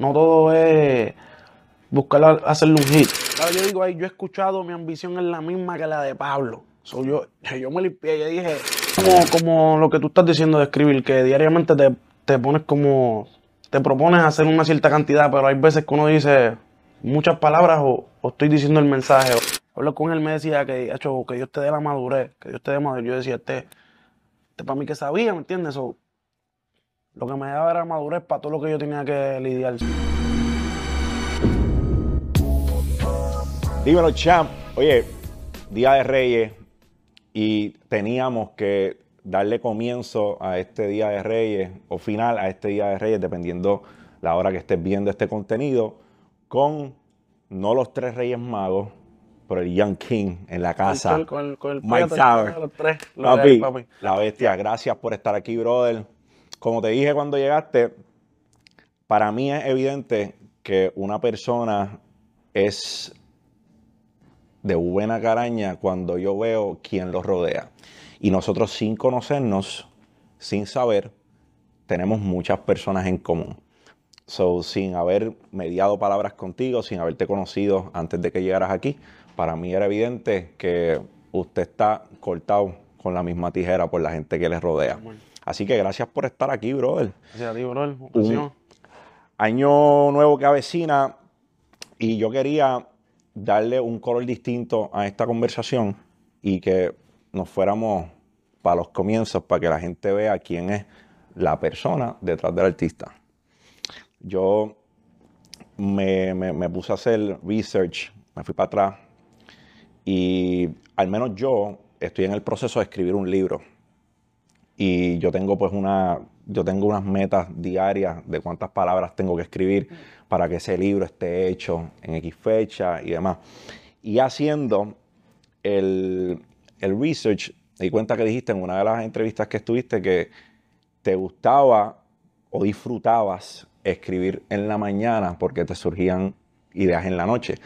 no todo es buscar hacerle un hit. yo digo ahí, yo he escuchado, mi ambición es la misma que la de Pablo. yo, yo me limpié, y dije, como, como lo que tú estás diciendo de escribir, que diariamente te, te pones como, te propones hacer una cierta cantidad, pero hay veces que uno dice muchas palabras o, estoy diciendo el mensaje. Hablo con él, me decía que, que Dios te dé la madurez, que Dios te dé madurez. Yo decía, este, este para mí que sabía, ¿me entiendes? Lo que me daba era madurez para todo lo que yo tenía que lidiar. Dímelo, champ. Oye, Día de Reyes y teníamos que darle comienzo a este Día de Reyes o final a este Día de Reyes, dependiendo la hora que estés viendo este contenido, con no los tres Reyes Magos, pero el Young King en la casa. Con, el Mike Tower. la bestia. Gracias por estar aquí, brother. Como te dije cuando llegaste, para mí es evidente que una persona es de buena caraña cuando yo veo quién los rodea. Y nosotros sin conocernos, sin saber, tenemos muchas personas en común. So, sin haber mediado palabras contigo, sin haberte conocido antes de que llegaras aquí, para mí era evidente que usted está cortado con la misma tijera por la gente que le rodea. Así que gracias por estar aquí, brother. Gracias a ti, brother. Un año nuevo que avecina y yo quería darle un color distinto a esta conversación y que nos fuéramos para los comienzos, para que la gente vea quién es la persona detrás del artista. Yo me, puse a hacer research, me fui para atrás y al menos yo estoy en el proceso de escribir un libro. Y yo tengo pues una, yo tengo unas metas diarias de cuántas palabras tengo que escribir para que ese libro esté hecho en X fecha y demás. Y haciendo el, research, me di cuenta que dijiste en una de las entrevistas que estuviste que te gustaba o disfrutabas escribir en la mañana porque te surgían ideas en la noche.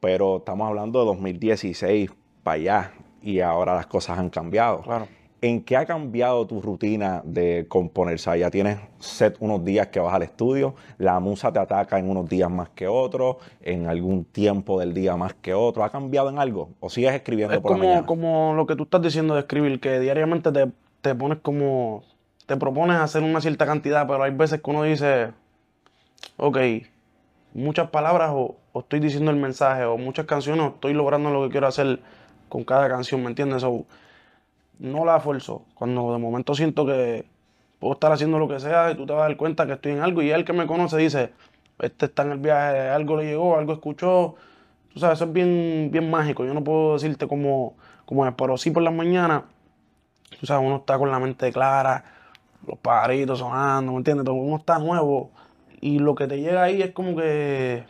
Pero estamos hablando de 2016 para allá y ahora las cosas han cambiado. Claro. ¿En qué ha cambiado tu rutina de componer? O sea, ya tienes set unos días que vas al estudio, la musa te ataca en unos días más que otros, en algún tiempo del día más que otro. ¿Ha cambiado en algo? ¿O sigues escribiendo por como, la mañana? como lo que tú estás diciendo de escribir, que diariamente te, pones como, te propones hacer una cierta cantidad, pero hay veces que uno dice, ok, muchas palabras o, estoy diciendo el mensaje, o muchas canciones, o estoy logrando lo que quiero hacer con cada canción, ¿me entiendes? No la esfuerzo. Cuando de momento siento que puedo estar haciendo lo que sea y tú te vas a dar cuenta que estoy en algo y el que me conoce dice, este está en el viaje, algo le llegó, algo escuchó. Tú sabes, eso es bien, bien mágico. Yo no puedo decirte cómo, cómo es, pero sí por las mañanas, tú sabes, uno está con la mente clara, los pajaritos sonando, ¿me entiendes? Uno está nuevo y lo que te llega ahí es como que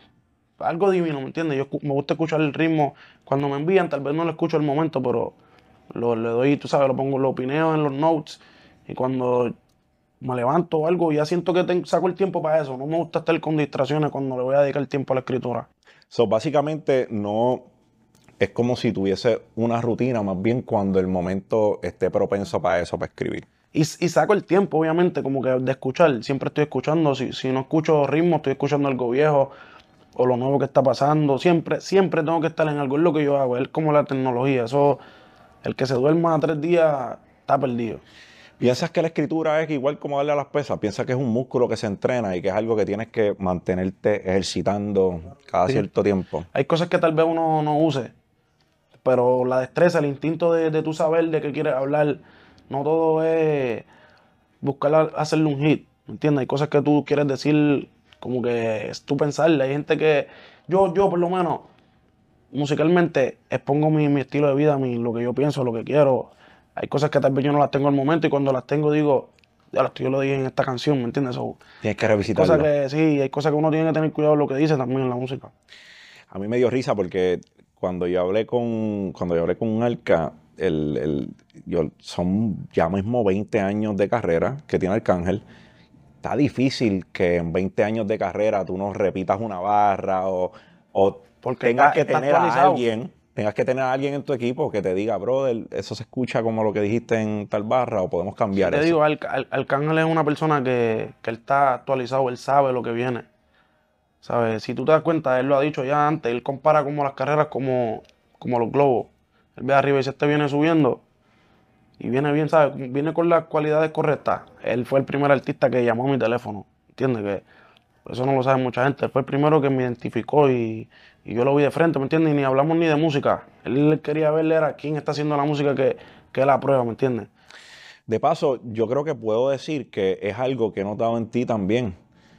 algo divino, ¿me entiendes? Yo me gusta escuchar el ritmo cuando me envían, tal vez no lo escucho al momento, pero lo, le doy, tú sabes, lo pongo, lo opineo en los notes. Y cuando me levanto o algo, ya siento que saco el tiempo para eso. No me gusta estar con distracciones cuando le voy a dedicar tiempo a la escritura. So, básicamente, no es como si tuviese una rutina, más bien cuando el momento esté propenso para eso, para escribir. Y, y saco el tiempo, obviamente, como que de escuchar. Siempre estoy escuchando. Si, si no escucho ritmo, estoy escuchando algo viejo o lo nuevo que está pasando. Siempre, siempre tengo que estar en algo. Es lo que yo hago. Es como la tecnología. Eso el que se duerma tres días está perdido. ¿Piensas que la escritura es igual como darle a las pesas? ¿Piensas que es un músculo que se entrena y que es algo que tienes que mantenerte ejercitando cada cierto tiempo? Hay cosas que tal vez uno no use, pero la destreza, el instinto de, de tu saber de qué quieres hablar, no todo es buscar hacerle un hit, ¿me entiendes? Hay cosas que tú quieres decir como que es tú pensarle. Hay gente que, yo, yo por lo menos, musicalmente expongo mi, estilo de vida, mi, lo que yo pienso, lo que quiero. Hay cosas que tal vez yo no las tengo al momento y cuando las tengo digo, ya yo lo dije en esta canción, ¿me entiendes? Tienes que revisitarlo. Cosas que, sí, hay cosas que uno tiene que tener cuidado lo que dice también en la música. A mí me dio risa porque cuando yo hablé con, cuando yo hablé con un Arca, el, el, yo, son ya mismo 20 años de carrera que tiene Arcángel. Está difícil que en 20 años de carrera tú no repitas una barra o, o porque tengas que tener a alguien, tengas que tener a alguien en tu equipo que te diga, brother, eso se escucha como lo que dijiste en tal barra o podemos cambiar te eso. Te digo, Arcángel es una persona que, él está actualizado, él sabe lo que viene. ¿Sabes? Si tú te das cuenta, él lo ha dicho ya antes, él compara como las carreras como, como los globos. Él ve arriba y dice, este viene subiendo y viene bien, ¿sabes? Viene con las cualidades correctas. Él fue el primer artista que llamó a mi teléfono, ¿entiendes? Que eso no lo sabe mucha gente. Fue el primero que me identificó y, yo lo vi de frente, ¿me entiendes? Y ni hablamos ni de música. Él quería verle a quién está haciendo la música que, que él aprueba, ¿me entiendes? De paso, yo creo que puedo decir que es algo que he notado en ti también.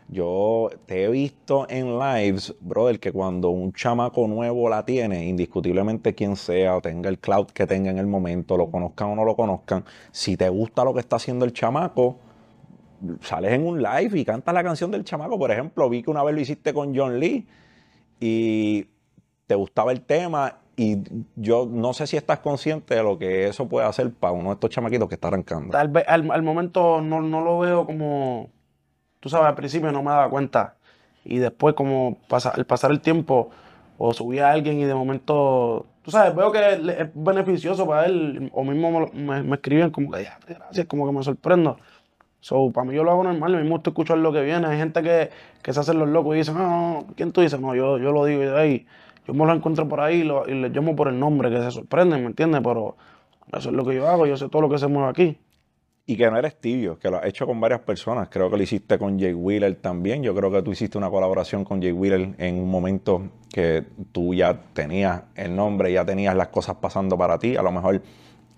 Yo te he visto en lives, brother, que cuando un chamaco nuevo la tiene, indiscutiblemente quien sea, o tenga el cloud que tenga en el momento, lo conozcan o no lo conozcan, si te gusta lo que está haciendo el chamaco, sales en un live y cantas la canción del chamaco. Por ejemplo, vi que una vez lo hiciste con John Lee y te gustaba el tema y yo no sé si estás consciente de lo que eso puede hacer para uno de estos chamaquitos que está arrancando. Tal vez al, al momento no, no lo veo como, tú sabes, al principio no me daba cuenta. Y después, como pasa, al pasar el tiempo, o subía a alguien y de momento, tú sabes, veo que es beneficioso para él, o mismo me, me escriben como que, "Ya, gracias, como que me sorprendo. So, para mí yo lo hago normal, me gusta escuchar lo que viene. Hay gente que, que se hacen los locos y dicen, no, no, no, ¿quién tú dices? No, yo, yo lo digo y de ahí. Yo me lo encuentro por ahí y, lo- y les llamo por el nombre, que se sorprenden, ¿me entiendes? Pero eso es lo que yo hago, yo sé todo lo que se mueve aquí. Y que no eres tibio, que lo has hecho con varias personas. Creo que lo hiciste con Jay Wheeler también. Yo creo que tú hiciste una colaboración con Jay Wheeler en un momento que tú ya tenías el nombre, ya tenías las cosas pasando para ti. A lo mejor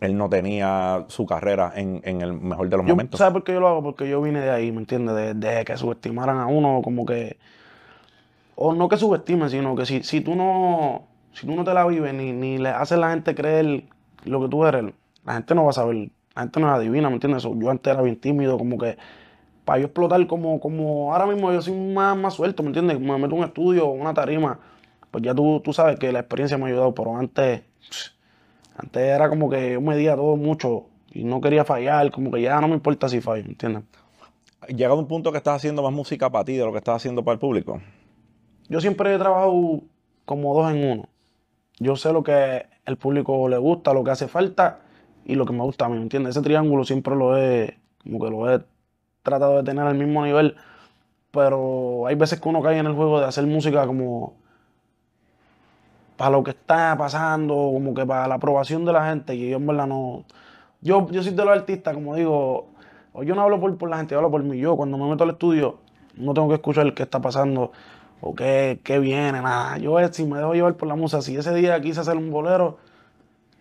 él no tenía su carrera en, en el mejor de los Yo, momentos. ¿Sabes por qué yo lo hago? Porque yo vine de ahí, ¿me entiendes? De, de que subestimaran a uno, como que. O no que subestimen, sino que si, si tú no. Si tú no te la vives ni, ni le haces a la gente creer lo que tú eres, la gente no va a saber. La gente no es adivina, ¿me entiendes? Yo antes era bien tímido, como que. Para yo explotar como, como ahora mismo yo soy más, más suelto, ¿me entiendes? Me meto en un estudio, una tarima, pues ya tú, tú sabes que la experiencia me ha ayudado, pero antes, antes era como que yo medía todo mucho y no quería fallar, como que ya no me importa si fallo, ¿me entiendes? Llega a un punto que estás haciendo más música para ti de lo que estás haciendo para el público. Yo siempre he trabajado como dos en uno. Yo sé lo que el público le gusta, lo que hace falta y lo que me gusta a mí, ¿me entiendes? Ese triángulo siempre lo he, como que lo he tratado de tener al mismo nivel, pero hay veces que uno cae en el juego de hacer música como para lo que está pasando, como que para la aprobación de la gente, y yo en verdad no... Yo, yo soy de los artistas, como digo, yo no hablo por, por la gente, yo hablo por mí. Yo cuando me meto al estudio no tengo que escuchar qué está pasando o qué, qué viene, nada. Yo eh, si me dejo llevar por la música, si ese día quise hacer un bolero,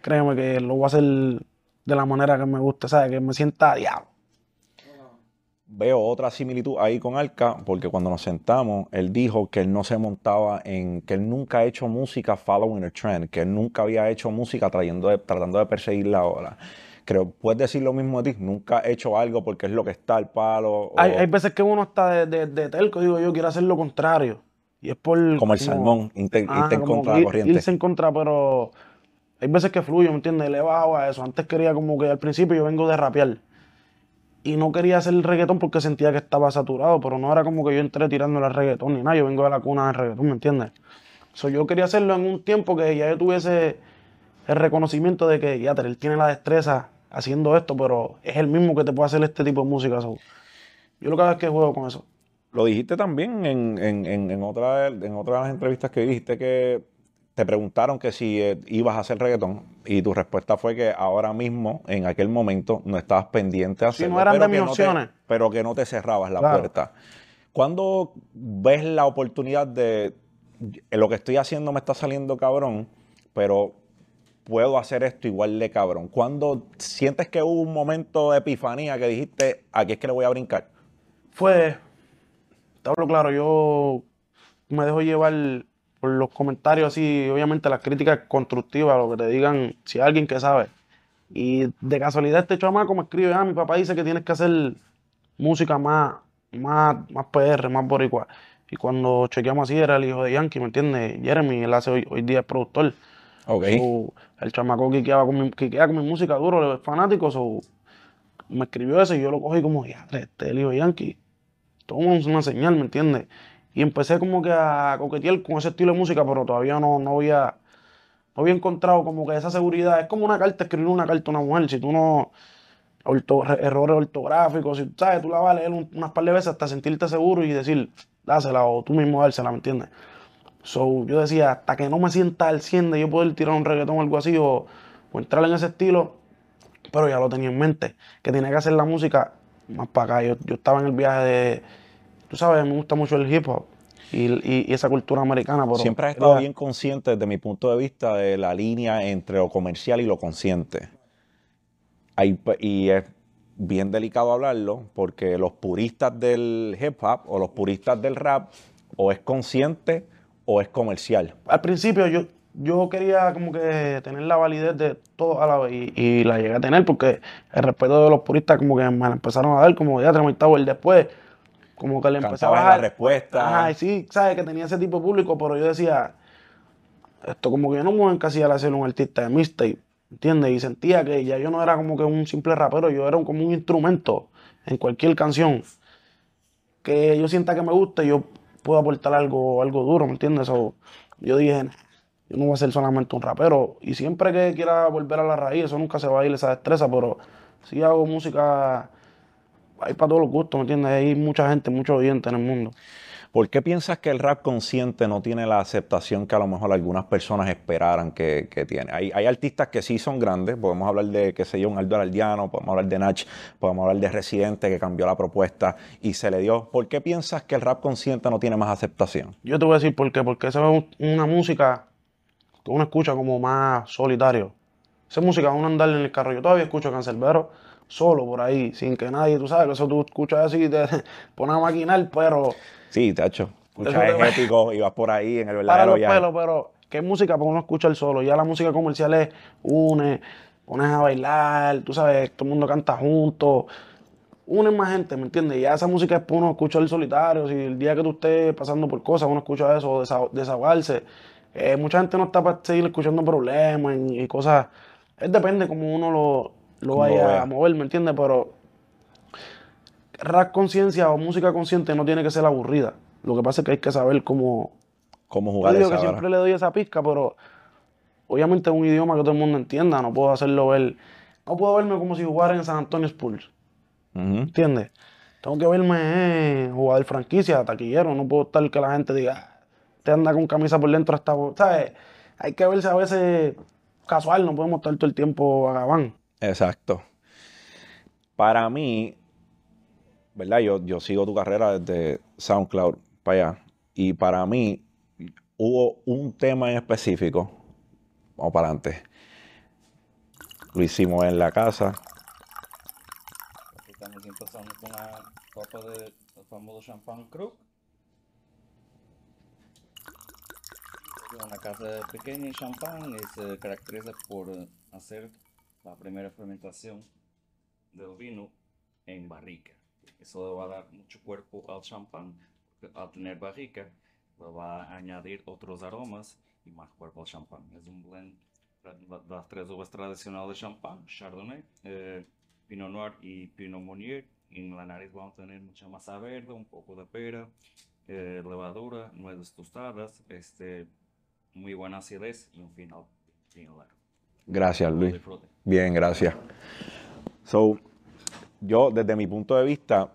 créeme que lo voy a hacer de la manera que me guste, ¿sabes? Que me sienta diablo. Veo otra similitud ahí con Arca, porque cuando nos sentamos, él dijo que él no se montaba en, que él nunca ha hecho música following a trend, que él nunca había hecho música trayendo de- tratando de perseguir la ola. Creo, ¿puedes decir lo mismo de ti? Nunca he hecho algo porque es lo que está al palo. o- Hay, hay veces que uno está de, de, de telco, digo yo, quiero hacer lo contrario. Y es por... como el salmón, irte, Ah, en como contra ir- corriente. Irse en contra, pero hay veces que fluyo, ¿me entiendes? Le he bajado a eso. Antes quería como que al principio yo vengo de rapear. Y no quería hacer el reggaetón porque sentía que estaba saturado, pero no era como que yo entré tirándole al reggaetón ni nada. Yo vengo de la cuna del reggaetón, ¿me entiendes? So, yo quería hacerlo en un tiempo que ya yo tuviese el reconocimiento de que ya él tiene la destreza haciendo esto, pero es el mismo que te puede hacer este tipo de música. so. Yo lo que hago es que juego con eso. Lo dijiste también en, en, en otra, en otra de las entrevistas que dijiste que te preguntaron que si eh, ibas a hacer reggaetón y tu respuesta fue que ahora mismo, en aquel momento, no estabas pendiente a hacerlo. no eran pero de mis no te- opciones. pero que no te cerrabas la Claro. puerta. ¿Cuándo ves la oportunidad de "Eh, lo que estoy haciendo me está saliendo cabrón, pero puedo hacer esto igual de cabrón? ¿Cuándo sientes que hubo un momento de epifanía que dijiste, aquí es que le voy a brincar? fue, te hablo claro, yo me dejo llevar por los comentarios así, obviamente las críticas constructivas, lo que te digan, si hay alguien que sabe. Y de casualidad este chamaco me escribe, ah, mi papá dice que tienes que hacer música más, más, más PR, más boricua. Y cuando chequeamos así era el hijo de Yankee, ¿me entiendes? Jeremy, él hace hoy, hoy día es productor. Ok. So, el chamaco quiqueaba con mi, quiquea con mi música duro, es fanático, so, me escribió eso y yo lo cogí como, ya, este es el hijo de Yankee. Toma una señal, ¿me entiendes? Y empecé como que a coquetear con ese estilo de música, pero todavía no, no había, no había encontrado como que esa seguridad. Es como una carta, escribir una carta a una mujer. Si tú no, orto- errores ortográficos, si sabes, tú la vas a leer un- unas par de veces hasta sentirte seguro y decir, dásela o tú mismo dársela, ¿me entiendes? So, yo decía, hasta que no me sienta al 100 de yo poder tirar un reggaetón o algo así o, o entrar en ese estilo, pero ya lo tenía en mente, que tenía que hacer la música más para acá. Yo, yo estaba en el viaje de, tú sabes, me gusta mucho el hip hop y, y- y esa cultura americana. Pero Siempre has estado era- bien consciente desde mi punto de vista de la línea entre lo comercial y lo consciente. Hay y es bien delicado hablarlo porque los puristas del hip hop o los puristas del rap o es consciente o es comercial. Al principio yo, yo quería como que tener la validez de todo a la vez y, y la llegué a tener porque el respeto de los puristas como que me la empezaron a dar como ya Tower después como que le empezaba a la dar respuesta. Ajá, y sí, sabes que tenía ese tipo de público, pero yo decía, esto como que yo no me voy a encasillar a ser un artista de mixtape, ¿entiendes? Y sentía que ya yo no era como que un simple rapero, yo era como un instrumento en cualquier canción que yo sienta que me gusta y yo puedo aportar algo, algo duro, ¿me entiendes? Yo dije, "Nah, yo no voy a ser solamente un rapero. Y siempre que quiera volver a la raíz, eso nunca se va a ir esa destreza, pero si hago música, hay para todos los gustos, ¿me entiendes? Hay mucha gente, muchos oyentes en el mundo. ¿Por qué piensas que el rap consciente no tiene la aceptación que a lo mejor algunas personas esperaran que, que tiene? Hay, hay artistas que sí son grandes, podemos hablar de, qué sé yo, un Aldo Araldiano, podemos hablar de Nach, podemos hablar de Residente que cambió la propuesta y se le dio. ¿Por qué piensas que el rap consciente no tiene más aceptación? Yo te voy a decir por qué, porque esa es un- una música que uno escucha como más solitario. Esa música uno andar en el carro. Yo todavía escucho a Cancerbero solo por ahí, sin que nadie, tú sabes, que eso tú escuchas así y te pones a maquinar, pero Sí, tacho. Escuchas va- épico y vas por ahí en el para verdadero los viaje. pelos, pero ¿qué música para uno escuchar solo? Ya la música comercial es une, pones a bailar, tú sabes, todo el mundo canta junto, une más gente, ¿me entiendes? Ya esa música es para uno escuchar solitario, si el día que tú estés pasando por cosas, uno escucha eso, desa- desahogarse. Eh, mucha gente no está para seguir escuchando problemas y, y cosas, es depende como uno lo, lo vaya a mover, ¿me entiendes? Pero rap conciencia o música consciente no tiene que ser aburrida. Lo que pasa es que hay que saber cómo, ¿Cómo yo jugar digo esa que hora? siempre le doy esa pizca, pero obviamente es un idioma que todo el mundo entienda. No puedo hacerlo ver. No puedo verme como si jugara en San Antonio Spurs. Ujú. ¿Entiendes? Tengo que verme eh, jugador franquicia, taquillero. No puedo estar que la gente diga, "Ah, te anda con camisa por dentro hasta. ¿Sabes? Hay que verse a veces casual. No podemos estar todo el tiempo a gabán. Exacto. Para mí, ¿verdad? Yo, yo sigo tu carrera desde SoundCloud para allá. Y para mí hubo un tema en específico. Vamos para adelante. Lo hicimos en la casa. Aquí estamos empezando con la copa de famoso champán Krug. Una casa pequeña y champán y se caracteriza por eh, hacer la primera fermentación del vino en barrica. Eso le va a dar mucho cuerpo al champán, al tener barrica le va a añadir otros aromas y más cuerpo al champán. Es un blend de la- las tres uvas tradicionales de champán, Chardonnay, eh, Pinot Noir y Pinot Meunier. En la nariz vamos a tener mucha masa verde, un poco de pera, eh, levadura, nueces tostadas, este, muy buena acidez y un final bien largo. Gracias, Luis. Bien, gracias. So, yo desde mi punto de vista,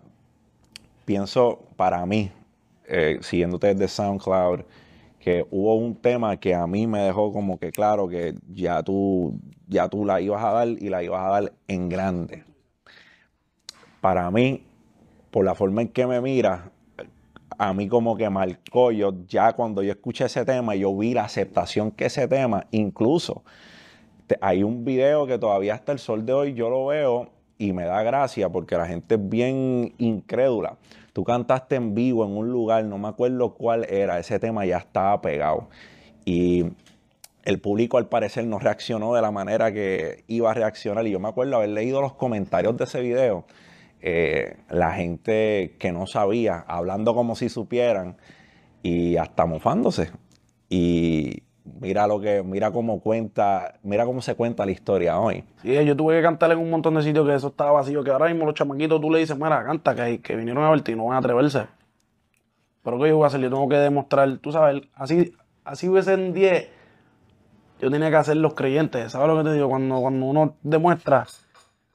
pienso para mí, eh, siguiéndote desde SoundCloud, que hubo un tema que a mí me dejó como que claro que ya tú, ya tú la ibas a dar y la ibas a dar en grande. Para mí, por la forma en que me miras, a mí como que marcó, yo ya cuando yo escuché ese tema, yo vi la aceptación que ese tema, incluso hay un video que todavía hasta el sol de hoy yo lo veo y me da gracia porque la gente es bien incrédula. Tú cantaste en vivo en un lugar, no me acuerdo cuál era, ese tema ya estaba pegado. Y el público al parecer no reaccionó de la manera que iba a reaccionar. Y yo me acuerdo haber leído los comentarios de ese video. eh, la gente que no sabía, hablando como si supieran y hasta mofándose. Y mira lo que, mira cómo cuenta, mira cómo se cuenta la historia hoy. Sí, yo tuve que cantar en un montón de sitios que eso estaba vacío, que ahora mismo los chamaquitos tú le dices, mira, canta, que, que vinieron a verte y no van a atreverse. Pero ¿qué yo voy a hacer? Yo tengo que demostrar, tú sabes, así, así hubiesen 10, yo tenía que hacer los creyentes. ¿Sabes lo que te digo? Cuando, cuando uno demuestra,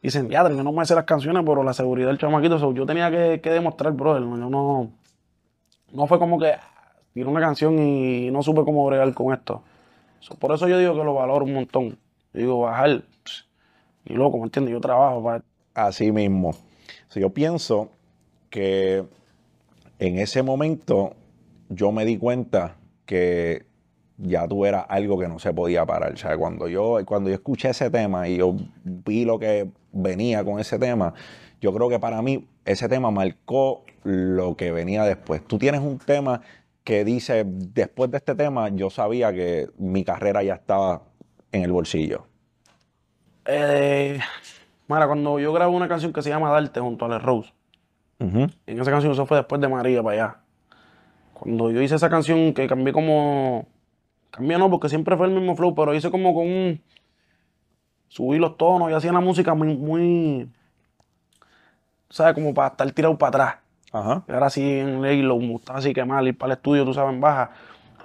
dicen, ya, que no me sé las canciones, pero la seguridad del chamaquito, yo tenía que, que demostrar, brother. Yo no, no fue como que tiré una canción y no supe cómo bregar con esto. Por eso yo digo que lo valoro un montón. Yo digo, bajar, y loco, ¿me entiendes? Yo trabajo para... Así mismo. So, yo pienso que en ese momento yo me di cuenta que ya tú eras algo que no se podía parar. O sea, cuando yo, cuando yo escuché ese tema y yo vi lo que venía con ese tema, yo creo que para mí ese tema marcó lo que venía después. Tú tienes un tema que dice, después de este tema, yo sabía que mi carrera ya estaba en el bolsillo. Eh, mira, cuando yo grabo una canción que se llama Darte junto a Les Rose, en esa canción eso fue después de María para allá. Cuando yo hice esa canción que cambié como... Cambié no, porque siempre fue el mismo flow, pero hice como con un... Subí los tonos y hacía la música muy... muy ¿Sabes? Como para estar tirado para atrás. Ajá. Y ahora sí en ley lo gustaba así que mal, ir para el estudio, tú sabes, en baja.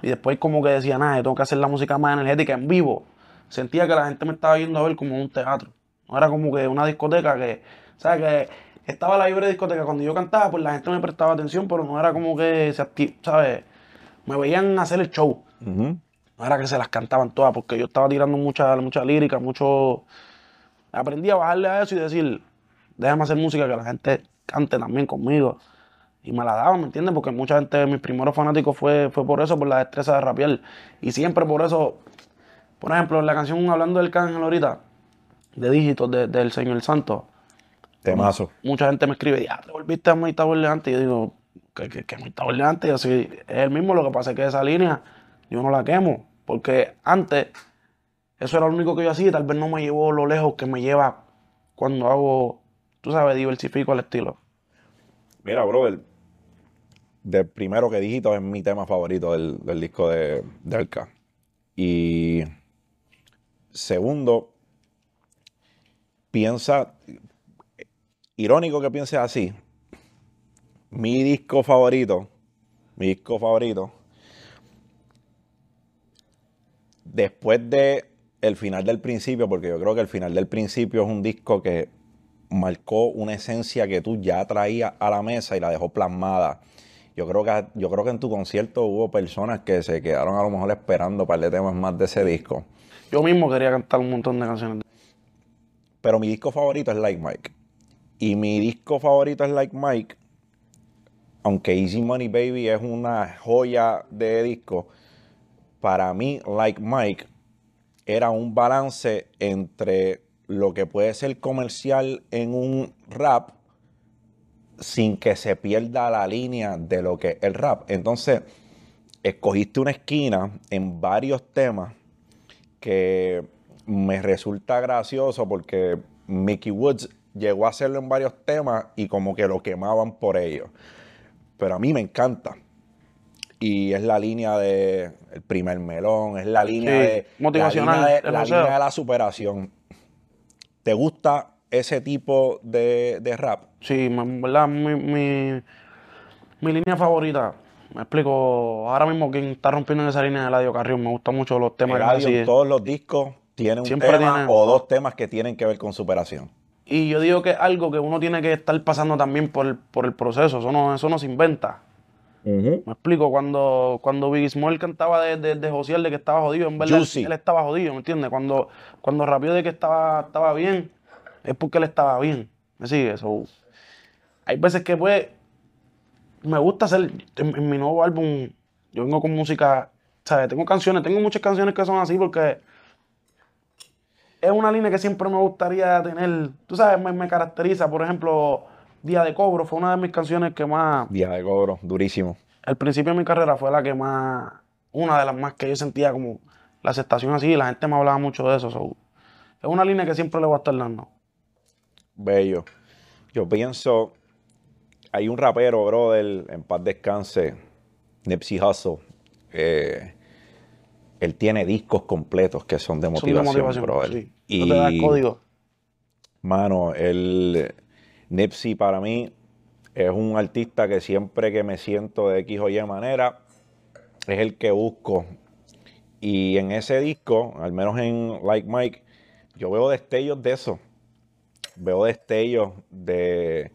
Y después como que decía, nada, yo tengo que hacer la música más energética en vivo. Sentía que la gente me estaba viendo a ver como un teatro. No era como que una discoteca que, ¿sabes? Que estaba la libre discoteca. Cuando yo cantaba, pues la gente me prestaba atención, pero no era como que se ¿sabes? Me veían hacer el show. No era que se las cantaban todas, porque yo estaba tirando mucha, mucha lírica, mucho... Aprendí a bajarle a eso y decir, déjame hacer música que la gente cante también conmigo. Y me la daban, ¿me entiendes? Porque mucha gente, mis primeros fanáticos fue, fue por eso, por la destreza de rapear. Y siempre por eso, por ejemplo, en la canción hablando del cángel ahorita, de dígitos de- del Señor Santo, Temazo. mucha gente me escribe, ya, te volviste a muy elegante. Y yo digo, que, que, que muy elegante. Y así, es el mismo, lo que pasa es que esa línea yo no la quemo. Porque antes, eso era lo único que yo hacía y tal vez no me llevó lo lejos que me lleva cuando hago, tú sabes, diversifico el estilo. Mira, brother, de primero que dígito es mi tema favorito del, del disco de, de Arca. Y segundo, piensa, irónico que pienses así, mi disco favorito, mi disco favorito, después de el final del principio, porque yo creo que el final del principio es un disco que marcó una esencia que tú ya traías a la mesa y la dejó plasmada. Yo creo que, yo creo que en tu concierto hubo personas que se quedaron a lo mejor esperando un par de temas más de ese disco. Yo mismo quería cantar un montón de canciones. Pero mi disco favorito es Like Mike. Y mi disco favorito es Like Mike. Aunque Easy Money Baby es una joya de disco, para mí Like Mike era un balance entre lo que puede ser comercial en un rap sin que se pierda la línea de lo que es el rap. Entonces, escogiste una esquina en varios temas que me resulta gracioso porque Mickey Woods llegó a hacerlo en varios temas y como que lo quemaban por ello. Pero a mí me encanta. Y es la línea de el primer melón, es la línea Sí, de motivacional, la línea de, la línea de la superación. ¿Te gusta ese tipo de, de rap? Sí, en verdad, mi, mi, mi línea favorita. Me explico, ahora mismo quien está rompiendo en esa línea es Eladio Carrión. Me gustan mucho los temas que Eladio en todos los discos tiene un Siempre tema tiene- o dos temas que tienen que ver con superación. Y yo digo que es algo que uno tiene que estar pasando también por el, por el proceso. Eso no, eso no se inventa. Me explico, cuando, cuando Biggie Small cantaba de, de, de Josiel de que estaba jodido, en verdad él estaba jodido, ¿me entiendes? Cuando, cuando rapió de que estaba, estaba bien, es porque él estaba bien. ¿Me sigue? So, hay veces que pues me gusta hacer, en, en mi nuevo álbum, yo vengo con música, ¿sabes? Tengo canciones, tengo muchas canciones que son así porque es una línea que siempre me gustaría tener, tú sabes, me, me caracteriza, por ejemplo, Día de Cobro fue una de mis canciones que más, Día de cobro, durísimo. al principio de mi carrera fue la que más, una de las más que yo sentía como la aceptación así, la gente me hablaba mucho de eso. so, es una línea que siempre le voy a estar dando. Bello. Yo pienso, hay un rapero, brother, en paz descanse, Nipsey Hussle. eh, él tiene discos completos que son de Son de motivación, motivación, brother. sí. Y, No te da el código. mano, el Nipsey para mí es un artista que siempre que me siento de X o Y manera, es el que busco. Y en ese disco, al menos en Like Mike, yo veo destellos de eso. Veo destellos de,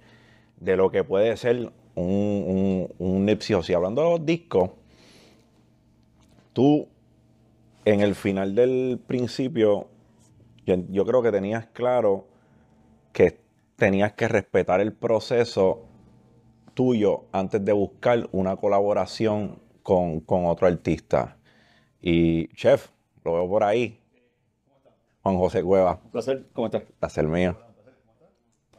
de lo que puede ser un, un, un Nipsey Hussle. Hablando de los discos, tú en el final del principio, yo, yo creo que tenías claro que tenías que respetar el proceso tuyo antes de buscar una colaboración con, con otro artista. Y, chef, lo veo por ahí. Juan José Cueva, Un placer, ¿cómo estás? placer mío.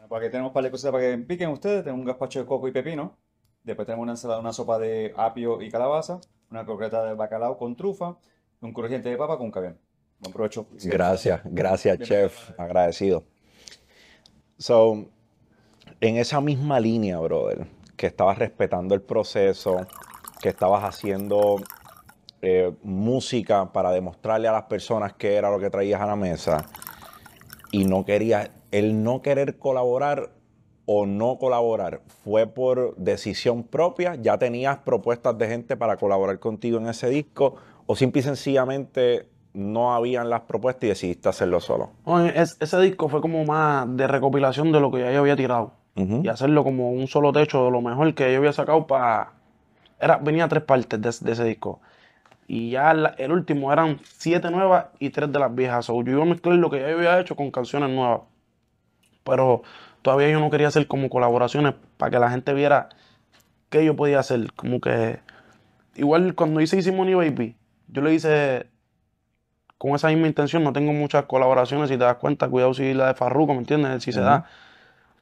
Por aquí tenemos un par de cosas para que piquen ustedes. Tenemos un gazpacho de coco y pepino. Después tenemos una ensalada, una sopa de apio y calabaza. Una croqueta de bacalao con trufa. Un crujiente de papa con caviar. Buen provecho. Gracias, gracias, chef. Agradecido. So, en esa misma línea, brother, que estabas respetando el proceso, que estabas haciendo eh, música para demostrarle a las personas qué era lo que traías a la mesa y no querías, el no querer colaborar o no colaborar, ¿fue por decisión propia? ¿Ya tenías propuestas de gente para colaborar contigo en ese disco? ¿O simple y sencillamente no habían las propuestas y decidiste hacerlo solo? Es- ese disco fue como más de recopilación de lo que ya yo había tirado. Ujú. Y hacerlo como un solo techo de lo mejor que yo había sacado para... Era, venía tres partes de, de ese disco. Y ya la- el último eran siete nuevas y tres de las viejas. So, yo iba a mezclar lo que ya yo había hecho con canciones nuevas. Pero todavía yo no quería hacer como colaboraciones para que la gente viera qué yo podía hacer. Como que... Igual cuando hice Easy Money Baby, yo le hice con esa misma intención. No tengo muchas colaboraciones, si te das cuenta. Cuidado si la de Farruko, ¿me entiendes? Si se da.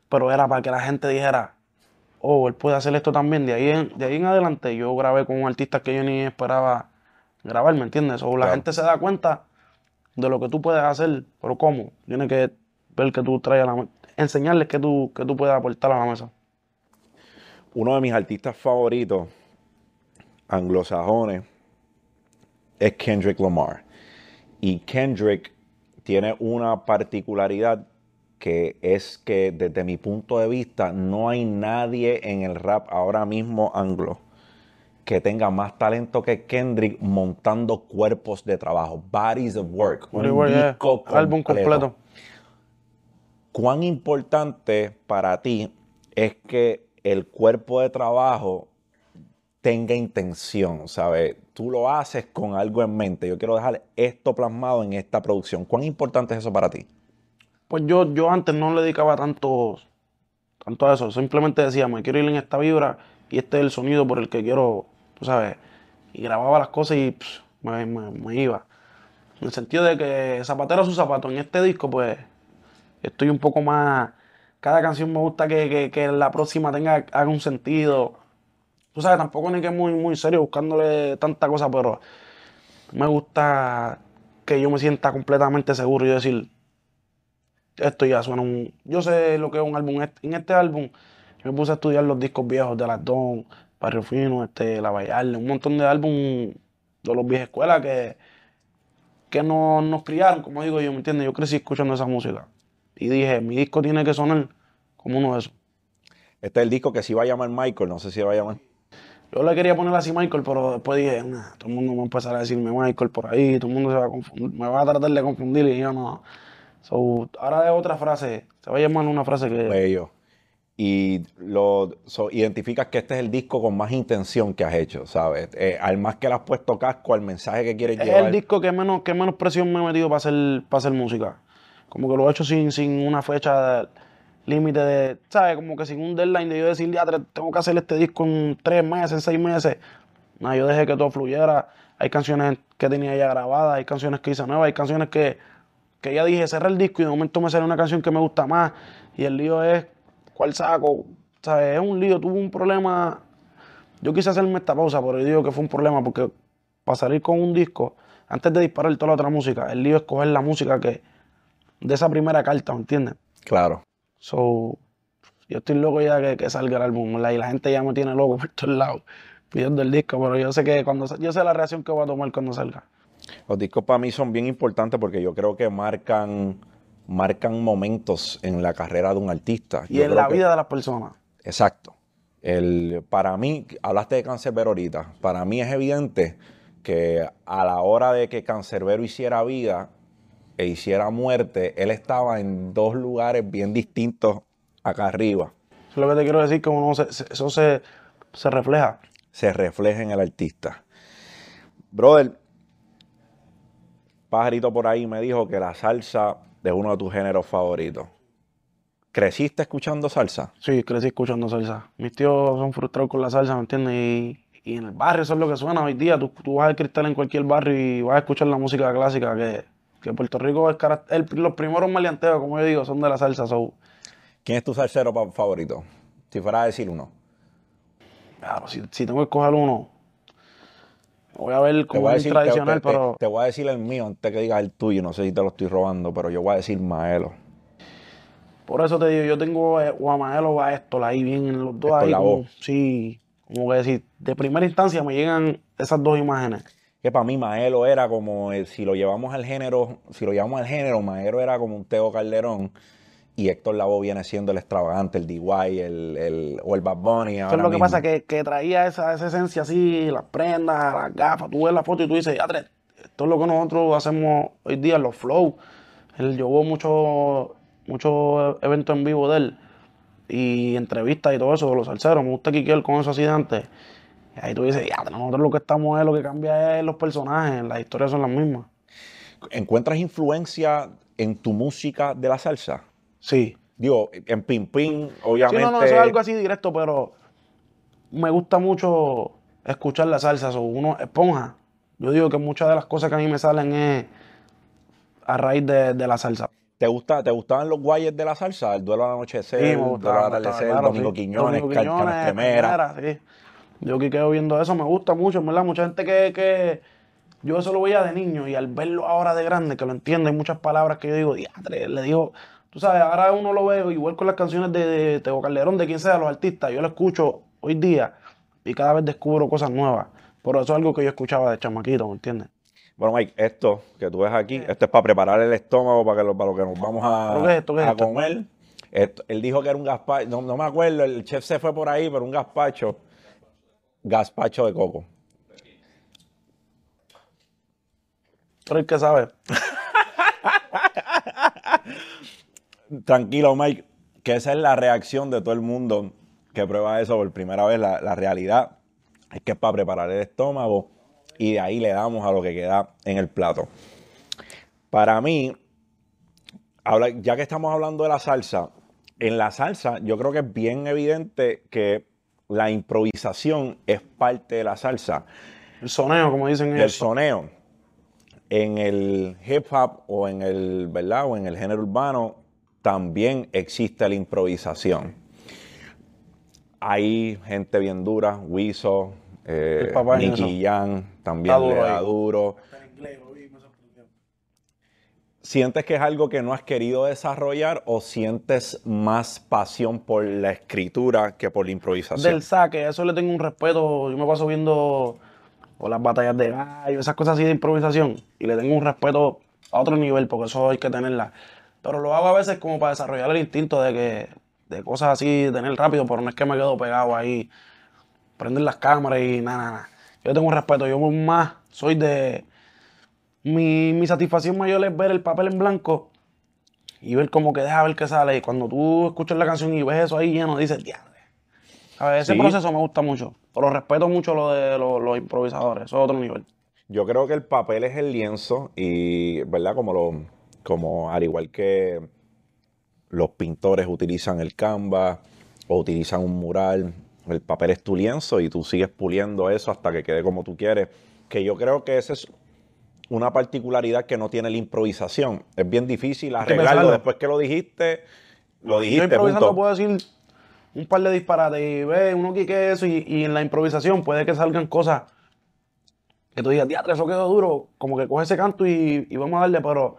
Pero era para que la gente dijera, oh, él puede hacer esto también. De ahí en, de ahí en adelante yo grabé con un artista que yo ni esperaba grabar, ¿me entiendes? O la Claro. gente se da cuenta de lo que tú puedes hacer, pero ¿cómo? Tiene que ver que tú traes a la mesa, enseñarles que tú, que tú puedes aportar a la mesa. Uno de mis artistas favoritos anglosajones es Kendrick Lamar. Y Kendrick tiene una particularidad que es que desde mi punto de vista no hay nadie en el rap ahora mismo anglo que tenga más talento que Kendrick montando cuerpos de trabajo, bodies of work, un Whatever, yeah, disco álbum completo. ¿Cuán importante para ti es que el cuerpo de trabajo tenga intención, ¿sabes? Tú lo haces con algo en mente. Yo quiero dejar esto plasmado en esta producción. ¿Cuán importante es eso para ti? Pues yo, yo antes no le dedicaba tanto, tanto a eso. Simplemente decía, me quiero ir en esta vibra y este es el sonido por el que quiero, tú sabes. Y grababa las cosas y pss, me, me- iba. En el sentido de que zapatero su zapato. En este disco, pues, estoy un poco más... Cada canción me gusta que, que- la próxima tenga, haga un sentido. Tú sabes, tampoco ni que muy, muy serio buscándole tanta cosa, pero me gusta que yo me sienta completamente seguro y decir, esto ya suena un... Yo sé lo que es un álbum. En este álbum yo me puse a estudiar los discos viejos de Las Don, Barrio Fino, este, La Vallarde, un montón de álbumes de los viejas escuelas que, que no, nos criaron, como digo yo, ¿me entiendes? Yo crecí escuchando esa música. Y dije, mi disco tiene que sonar como uno de esos. Este es el disco que se iba a llamar Michael, no sé si va a llamar. Yo le quería poner así Michael, pero después dije, "Nah, todo el mundo va a empezar a decirme Michael por ahí, todo el mundo se va a confundir, me va a tratar de confundir y yo no. So, ahora de otra frase, se va a llamar una frase que... Bello. Y lo so, identificas que este es el disco con más intención que has hecho, ¿sabes? Eh, al más que le has puesto casco al mensaje que quieres Es llevar. el disco que menos, que menos presión me he metido para hacer, para hacer música. Como que lo he hecho sin, sin una fecha límite de, ¿sabes? Como que sin un deadline de yo decir, ya tengo que hacer este disco en tres meses, en seis meses. No, yo dejé que todo fluyera. Hay canciones que tenía ya grabadas, hay canciones que hice nuevas, hay canciones que, que ya dije, cerré el disco y de momento me sale una canción que me gusta más. Y el lío es, ¿cuál saco? ¿Sabes? Es un lío, tuve un problema. Yo quise hacerme esta pausa, pero yo digo que fue un problema porque para salir con un disco, antes de disparar toda la otra música, el lío es coger la música que de esa primera carta, ¿me entiendes? Claro. So, yo estoy loco ya que, que salga el álbum, ¿verdad? Y la gente ya me tiene loco por todos lados pidiendo el disco, pero yo sé que cuando yo sé la reacción que voy a tomar cuando salga. Los discos para mí son bien importantes porque yo creo que marcan, marcan momentos en la carrera de un artista. Y Yo en la que- vida de las personas. Exacto. El, para mí, hablaste de Cancerbero ahorita, para mí es evidente que a la hora de que Cancerbero hiciera vida e hiciera muerte, él estaba en dos lugares bien distintos acá arriba. es lo que te quiero decir, que uno se- se- eso se, se refleja. se refleja en el artista. Brother, Pajarito por ahí me dijo que la salsa es uno de tus géneros favoritos. ¿Creciste escuchando salsa? Sí, crecí escuchando salsa. Mis tíos son frustrados con la salsa, ¿me entiendes? Y, y en el barrio eso es lo que suena hoy día. Tú, tú vas al cristal en cualquier barrio y vas a escuchar la música clásica, que, que Puerto Rico es el- los primeros maleanteos, como yo digo, son de la salsa. So, ¿Quién es tu salsero favorito? Si fuera a decir uno. claro, si, si tengo que escoger uno, voy a ver como es te- tradicional, te- te- pero te voy a decir el mío antes que digas el tuyo. No sé si te lo estoy robando, pero yo voy a decir Maelo. por eso te digo, yo tengo eh, o a Mael o a Héctor ahí bien en los dos ahí. Como, sí, como que decir, de primera instancia me llegan esas dos imágenes. Que para mí Maelo era como, el- si lo llevamos al género, si lo llevamos al género, Maelo era como un Teo Calderón y Héctor Lavoe viene siendo el extravagante, el DY, el, el, o el Bad Bunny. Eso es lo que pasa, que, que traía esa, esa esencia así, las prendas, las gafas. Tú ves la foto y tú dices, ya, tres, esto es lo que nosotros hacemos hoy día, los flow. Él llevó muchos muchos eventos en vivo de él y entrevistas y todo eso de los salseros. Me gusta Kikiel con eso así de antes. Y ahí tú dices, ya, nosotros lo que estamos es lo que cambia es los personajes, las historias son las mismas. ¿Encuentras influencia en tu música de la salsa? Sí. Digo, en Pin, Sí, obviamente. no, no, eso es algo así directo, pero me gusta mucho escuchar la salsa. so, uno esponja. Yo digo que muchas de las cosas que a mí me salen es a raíz de, de la salsa. ¿Te, gusta, ¿Te gustaban los guayes de la salsa? El duelo al anochecer, Sí, me el duelo gustaba, al gustaba, atardecer, claro, Domingo sí. Quiñones, Domingo Quiñones, sí. Yo que quedo viendo eso, me gusta mucho, en verdad. Mucha gente que, que yo eso lo veía de niño y al verlo ahora de grande, que lo entiende, hay muchas palabras que yo digo, diatre, le digo, tú sabes, ahora uno lo ve igual con las canciones de, de Teo Calderón, de quien sea, los artistas, yo lo escucho hoy día y cada vez descubro cosas nuevas. Pero eso es algo que yo escuchaba de chamaquito, ¿me entiendes? Bueno, Mike, esto que tú ves aquí, esto es para preparar el estómago para, que lo, para lo que nos vamos a, ¿Pero qué es esto? ¿Qué es a esto? comer. Esto- él dijo que era un gazpacho, no, no me acuerdo, el chef se fue por ahí, pero un gazpacho, gazpacho de coco. Eres el que sabe. Tranquilo, Mike, que esa es la reacción de todo el mundo que prueba eso por primera vez. La, la realidad es que es para preparar el estómago y de ahí le damos a lo que queda en el plato. Para mí, ya que estamos hablando de la salsa, en la salsa yo creo que es bien evidente que la improvisación es parte de la salsa. El soneo, como dicen El ellos. soneo en el hip hop o en el, ¿verdad? O en el género urbano también existe la improvisación. Hay gente bien dura, Wiso, eh, Nicky. Jam, también le duro da duro. ¿Sientes que es algo que no has querido desarrollar o sientes más pasión por la escritura que por la improvisación? del saque, a eso le tengo un respeto. Yo me paso viendo o las batallas de gallo, esas cosas así de improvisación, y le tengo un respeto a otro nivel, porque eso hay que tenerla. Pero lo hago a veces como para desarrollar el instinto de que de cosas así, tener rápido, pero no es que me quedo pegado ahí, prender las cámaras y nada, nada. nada. Yo tengo un respeto, yo más soy de... Mi, mi satisfacción mayor es ver el papel en blanco y ver como que deja ver qué sale. Y cuando tú escuchas la canción y ves eso ahí lleno, dices, diablo. A ese Sí. proceso me gusta mucho. Pero respeto mucho lo de los, los improvisadores. Eso es otro nivel. Yo creo que el papel es el lienzo y, ¿verdad? Como, lo, como al igual que los pintores utilizan el canvas o utilizan un mural, el papel es tu lienzo y tú sigues puliendo eso hasta que quede como tú quieres. Que yo creo que esa es una particularidad que no tiene la improvisación. Es bien difícil arreglarlo después que lo dijiste. Lo Yo dijiste, improvisando punto. puedo decir un par de disparates y ve uno que que eso y, y en la improvisación puede que salgan cosas que tú digas, diatre, eso quedó duro, como que coge ese canto y, y vamos a darle, pero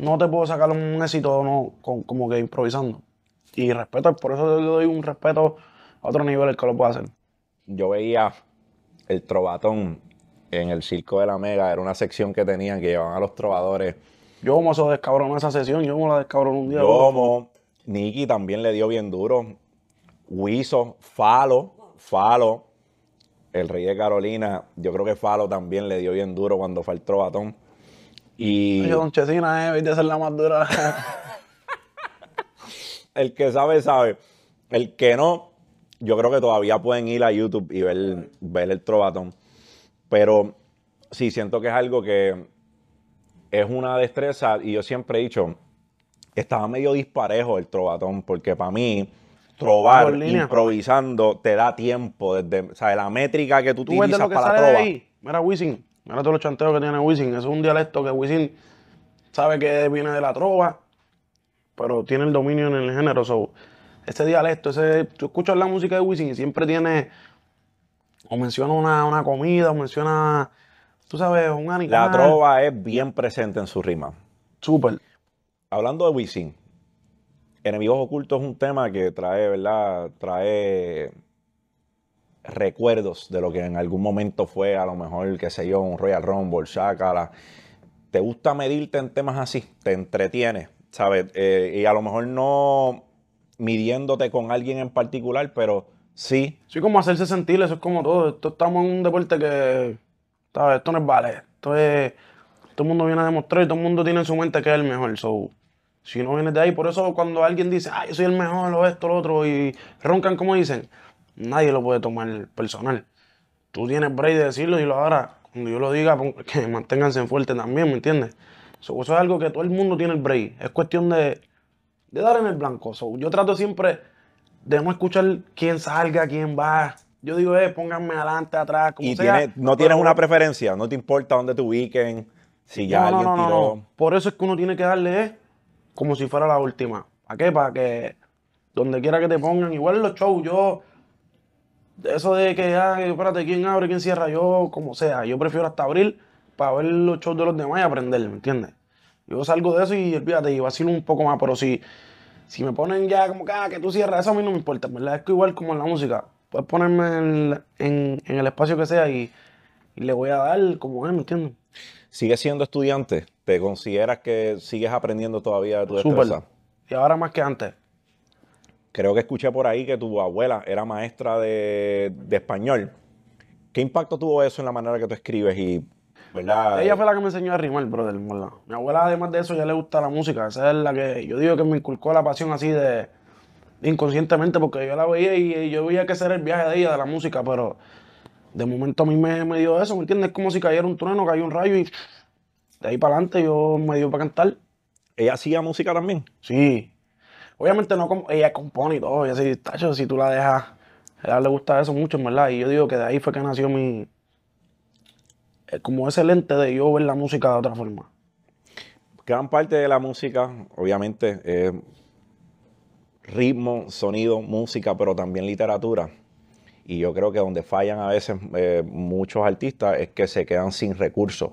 no te puedo sacar un éxito no, con- como que improvisando. Y respeto, por eso le doy un respeto a otro nivel el que lo pueda hacer. yo veía el trovatón en el circo de la Mega, era una sección que tenían que llevaban a los trovadores. Yo como eso descabronó esa sesión, yo como la descabroné un día. Yomo, Nicky también le dio bien duro. Wiso, Falo, Falo, el rey de Carolina, yo creo que Falo también le dio bien duro cuando fue el trovatón. Y Yo, Don Chesina, eh, viste ser la más dura. el que sabe, sabe. El que no, yo creo que todavía pueden ir a YouTube y ver, ver el trovatón. Pero sí, siento que es algo que es una destreza y yo siempre he dicho, estaba medio disparejo el trovatón, porque para mí, línea. improvisando te da tiempo, desde, o sea, la métrica que tú, ¿Tú utilizas lo que para la sale de trova. ahí? Mira Wisin. Mira todos los chanteos que tiene Wisin. Eso es un dialecto que Wisin sabe que viene de la trova, pero tiene el dominio en el género. So, ese dialecto, ese, tú escuchas la música de Wisin y siempre tiene, o menciona una, una comida, o menciona, tú sabes, un animal. La trova es bien presente en su rima. Súper. Hablando de Wisin, Enemigos Ocultos es un tema que trae, ¿verdad? Trae recuerdos de lo que en algún momento fue, a lo mejor, qué sé yo, un Royal Rumble, Shakara. ¿Te gusta medirte en temas así? ¿Te entretiene? ¿Sabes? Eh, y a lo mejor no midiéndote con alguien en particular, pero sí. Sí, como hacerse sentir, eso es como todo. Esto estamos en un deporte que, ¿sabes? Esto no es vale. Esto es, todo el mundo viene a demostrar y todo el mundo tiene en su mente que es el mejor. So, si no vienes de ahí, por eso cuando alguien dice, ah, yo soy el mejor, o esto, lo otro, y roncan como dicen, nadie lo puede tomar personal. Tú tienes break de decirlo y lo ahora, cuando yo lo diga, que manténganse fuerte también, ¿me entiendes? So, eso es algo que todo el mundo tiene el break. Es cuestión de, de dar en el blanco. So, yo trato siempre de no escuchar quién salga, quién va. Yo digo, eh, pónganme adelante, atrás, como Y sea. tiene- no tienes una preferencia, no te importa dónde te ubiquen, si ya no, alguien no, no, tiró. no. Por eso es que uno tiene que darle eh, como si fuera la última. ¿Para qué? Para que donde quiera que te pongan, igual en los shows, yo, eso de que, ah, espérate, quién abre, quién cierra, yo, como sea, yo prefiero hasta abrir para ver los shows de los demás y aprender, ¿me entiendes? Yo salgo de eso y olvídate, y vacilo un poco más, pero si, si me ponen ya como que, ah, que tú cierras, eso a mí no me importa, ¿verdad? Es que igual como en la música, puedes ponerme en, en- en el espacio que sea y, y le voy a dar como es, ¿me entiendes? ¿Sigues siendo estudiante? ¿Te consideras que sigues aprendiendo todavía de tu Súper. destreza? Y ahora más que antes. Creo que escuché por ahí que tu abuela era maestra de, de español. ¿Qué impacto tuvo eso en la manera que tú escribes? Y, ¿verdad? Ella fue la que me enseñó a rimar, brother, verdad. Mi abuela, además de eso, ya le gusta la música. Esa es la que yo digo que me inculcó la pasión así de inconscientemente, porque yo la veía y, y yo veía que ese era el viaje de ella, de la música, pero de momento a mí me, me dio eso, ¿me entiendes? Es como si cayera un trueno, cayó un rayo y de ahí para adelante yo me dio para cantar. ¿Ella hacía música también? Sí. Obviamente no como ella compone y todo, ella sí, tacho, si tú la dejas, le gusta eso mucho, verdad. Y yo digo que de ahí fue que nació mi. eh, como ese lente de yo ver la música de otra forma. Gran parte de la música, obviamente, es ritmo, sonido, música, pero también literatura. Y yo creo que donde fallan a veces eh, muchos artistas es que se quedan sin recursos.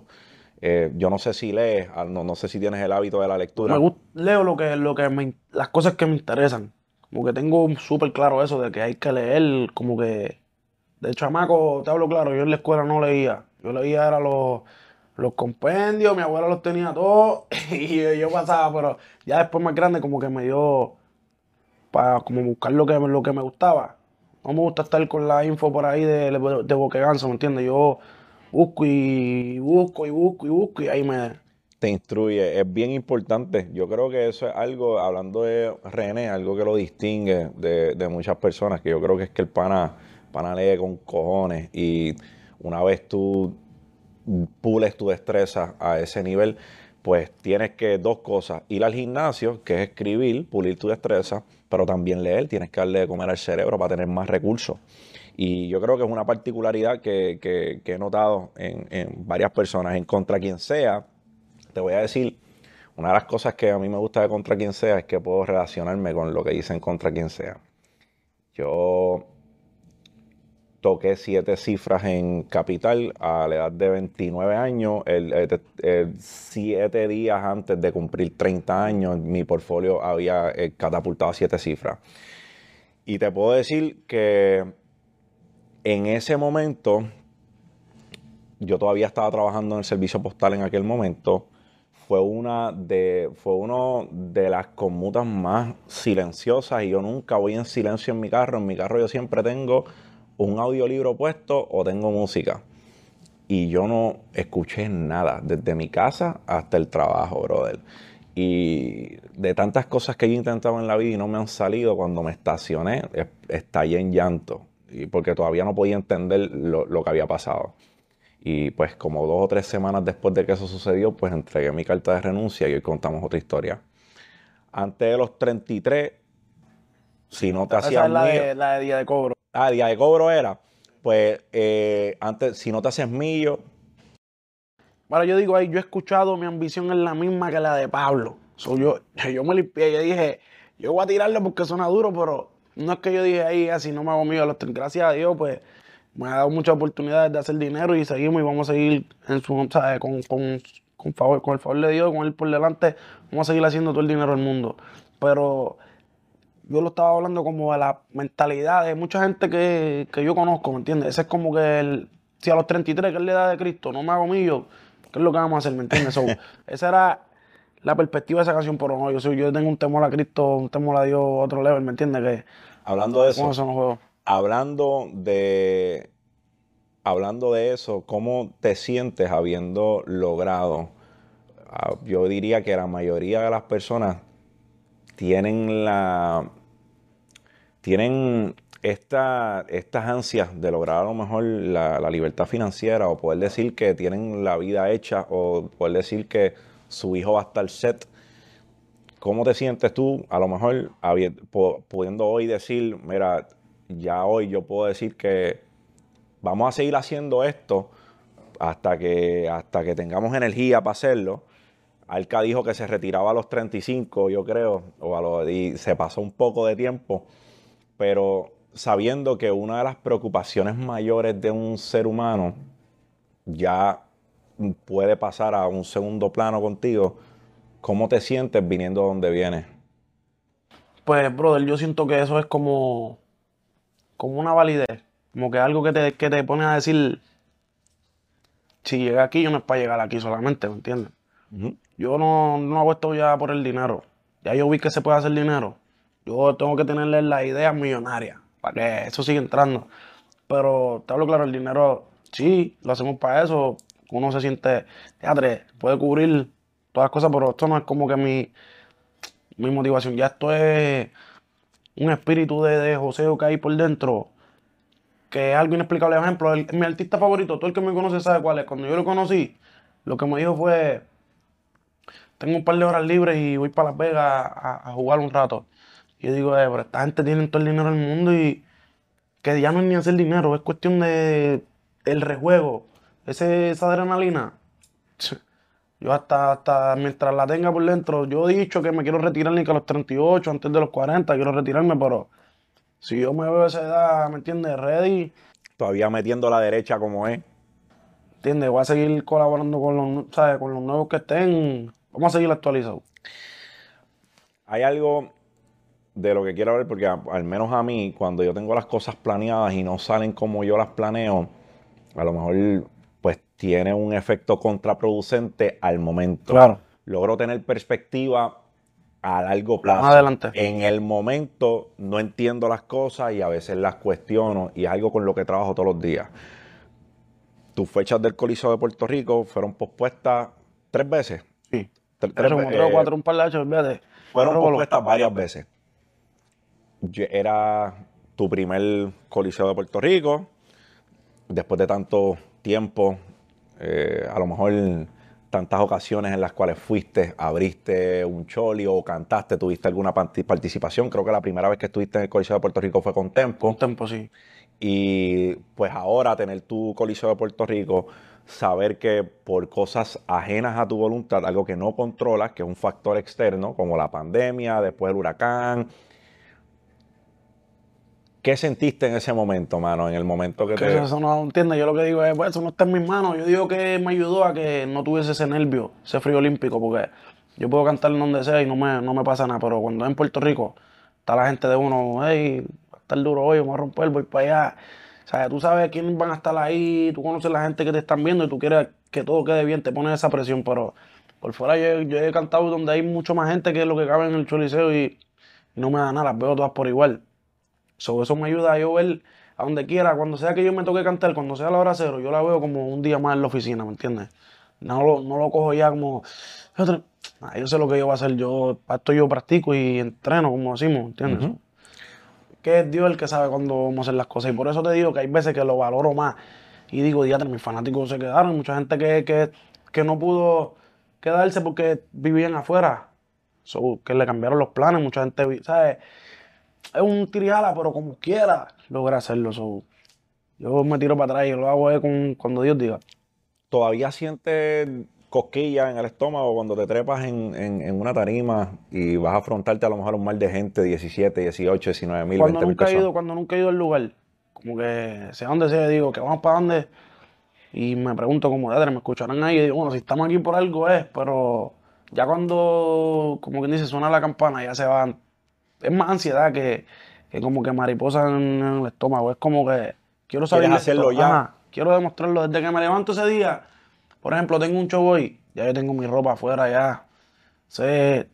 Eh, yo no sé si lees, ah, no, no sé si tienes el hábito de la lectura. Me gusta, leo lo que, lo que me, las cosas que me interesan. Como que tengo súper claro eso de que hay que leer, como que de chamaco, te hablo claro, yo en la escuela no leía. Yo leía era los, los compendios, mi abuela los tenía todos y yo, pasaba, pero ya después más grande como que me dio para como buscar lo que, lo que me gustaba. No me gusta estar con la info por ahí de, de ¿me entiendes? Yo busco y busco y busco y busco y ahí me, te instruye. Es bien importante. Yo creo que eso es algo, hablando de René, algo que lo distingue de, de muchas personas, que yo creo que es que el pana, pana lee con cojones y una vez tú pules tu destreza a ese nivel, pues tienes que dos cosas, ir al gimnasio, que es escribir, pulir tu destreza, pero también leer, tienes que darle de comer al cerebro para tener más recursos. Y yo creo que es una particularidad que, que- que he notado en, en varias personas, en contra quien sea, te voy a decir, una de las cosas que a mí me gusta de contra quien sea es que puedo relacionarme con lo que dicen contra quien sea. Yo toqué siete cifras en Capital a la edad de 29 años, el, el- el siete días antes de cumplir 30 años, mi portfolio había eh, catapultado siete cifras. Y te puedo decir que en ese momento, yo todavía estaba trabajando en el servicio postal en aquel momento. Fue una de, fue uno de las conmutas más silenciosas y yo nunca voy en silencio en mi carro. En mi carro yo siempre tengo un audiolibro puesto o tengo música. Y yo no escuché nada desde mi casa hasta el trabajo, brother. Y de tantas cosas que yo he intentado en la vida y no me han salido, cuando me estacioné, es- estallé en llanto. Y porque todavía no podía entender lo, lo que había pasado. Y pues como dos o tres semanas después de que eso sucedió, pues entregué mi carta de renuncia y hoy contamos otra historia. Antes de los 33, si no te Esa hacías es la mío- de, la de día de cobro. Ah, día de cobro era. Pues eh, antes, si no te haces millo, Bueno, yo digo ahí, yo he escuchado, mi ambición es la misma que la de Pablo. So, yo, yo me limpié, yo dije, yo voy a tirarle porque suena duro, pero no es que yo dije ahí, así no me hago mío. Los, gracias a Dios, pues me ha dado muchas oportunidades de hacer dinero y seguimos y vamos a seguir en su, ¿sabes? Con, con, con, favor, con el favor de Dios, con él por delante, vamos a seguir haciendo todo el dinero del mundo. Pero yo lo estaba hablando como de la mentalidad de mucha gente que, que yo conozco, ¿me entiendes? Ese es como que el, si a los 33, que es la edad de Cristo, no me hago mío, ¿qué es lo que vamos a hacer? ¿Me entiendes? So, esa era la perspectiva de esa canción, pero no, yo, soy, yo tengo un temor a Cristo, un temor a Dios, otro level, ¿me entiendes? Que hablando de eso, juego. hablando de, hablando de eso, ¿cómo te sientes habiendo logrado? ah, yo diría que la mayoría de las personas tienen la, tienen esta, estas ansias de lograr a lo mejor la, la libertad financiera o poder decir que tienen la vida hecha o poder decir que su hijo va a estar set. ¿Cómo te sientes tú, a lo mejor, pudiendo hoy decir, mira, ya hoy yo puedo decir que vamos a seguir haciendo esto hasta que, hasta que tengamos energía para hacerlo? Alca dijo que se retiraba a los 35, yo creo, o a los- y se pasó un poco de tiempo, pero sabiendo que una de las preocupaciones mayores de un ser humano ya puede pasar a un segundo plano contigo, ¿cómo te sientes viniendo donde vienes? Pues, brother, yo siento que eso es como, como una validez, como que algo que te, que te pone a decir, si llegué aquí, yo no es para llegar aquí solamente, ¿me entiendes? Yo no, no hago esto ya por el dinero. Ya yo vi que se puede hacer dinero. Yo tengo que tenerle la idea millonaria para que eso siga entrando. Pero te hablo claro, el dinero, sí, lo hacemos para eso. Uno se siente, teatre, puede cubrir todas las cosas, pero esto no es como que mi, mi motivación. Ya esto es un espíritu de, de joseo que hay por dentro, que es algo inexplicable. Por ejemplo, mi artista favorito, todo el que me conoce sabe cuál es. Cuando yo lo conocí, lo que me dijo fue, tengo un par de horas libres y voy para Las Vegas a, a jugar un rato. Y yo digo, eh, pero esta gente tiene todo el dinero del mundo y que ya no es ni hacer dinero, es cuestión de el rejuego, ese, esa adrenalina. Yo hasta, hasta mientras la tenga por dentro, yo he dicho que me quiero retirar ni que a los 38, antes de los 40, quiero retirarme, pero si yo me veo a esa edad, ¿me entiendes? Ready, Todavía metiendo la derecha como es. ¿entiendes? Voy a seguir colaborando con los, ¿sabes? con los nuevos que estén. Vamos a seguir actualizados. Hay algo de lo que quiero ver, porque a- al menos a mí, cuando yo tengo las cosas planeadas y no salen como yo las planeo, a lo mejor tiene un efecto contraproducente al momento. Claro. Logro tener perspectiva a largo plazo. Más adelante. En el momento no entiendo las cosas y a veces las cuestiono y es algo con lo que trabajo todos los días. Tus fechas del Coliseo de Puerto Rico fueron pospuestas tres veces. Sí. Tre- Tres, tres o eh, cuatro, un par de hachos, olvídate. fueron pospuestas varias veces. Yo- Era tu primer coliseo de Puerto Rico. Después de tanto tiempo, eh, a lo mejor tantas ocasiones en las cuales fuiste, abriste un choli o cantaste, tuviste alguna parti- participación. Creo que la primera vez que estuviste en el Coliseo de Puerto Rico fue con Tempo. Un tiempo, sí. Y pues ahora tener tu Coliseo de Puerto Rico, saber que por cosas ajenas a tu voluntad, algo que no controlas, que es un factor externo, como la pandemia, después el huracán. ¿Qué sentiste en ese momento, mano? En el momento que Que te... eso, no entiende. Yo lo que digo es, pues eso no está en mis manos. Yo digo que me ayudó a que no tuviese ese nervio, ese frío olímpico, porque yo puedo cantar donde sea y no me, no me pasa nada. Pero cuando en Puerto Rico está la gente de uno, hey, va a estar duro hoy, vamos a romper, voy para allá. O sea, tú sabes quiénes van a estar ahí, tú conoces la gente que te están viendo y tú quieres que todo quede bien, te pones esa presión. Pero por fuera yo, yo he cantado donde hay mucho más gente que lo que cabe en el choliseo y, y no me da nada, las veo todas por igual. So, eso me ayuda a yo ver a donde quiera, cuando sea que yo me toque cantar, cuando sea la hora cero, yo la veo como un día más en la oficina, ¿me entiendes? no lo, no lo cojo ya como. "Ah, yo sé lo que yo voy a hacer, yo esto yo practico y entreno, como decimos, ¿entiendes? Que es Dios el que sabe cuándo vamos a hacer las cosas. Y por eso te digo que hay veces que lo valoro más. Y digo, diatre, mis fanáticos se quedaron. Mucha gente que, que, que no pudo quedarse porque vivían afuera. So, que le cambiaron los planes. Mucha gente, ¿sabes? Es un tiriala, pero como quiera logra hacerlo. So, yo me tiro para atrás y lo hago eh, con, cuando Dios diga. ¿Todavía sientes cosquillas en el estómago cuando te trepas en, en- en una tarima y vas a afrontarte a lo mejor un mar de gente, 17, 18, 19 mil, cuando 20 mil nunca he personas? ido, cuando nunca he ido al lugar, como que sea donde sea, digo que vamos para donde, y me pregunto como, "Dadre, me escucharán ahí, y digo, bueno, si estamos aquí por algo es, pero ya cuando, como quien dice, suena la campana, ya se van, es más ansiedad que, que como que mariposa en, en el estómago, es como que quiero saber ¿Quieres hacerlo ya? quiero demostrarlo desde que me levanto ese día, por ejemplo, tengo un show hoy, ya yo tengo mi ropa afuera ya, sé,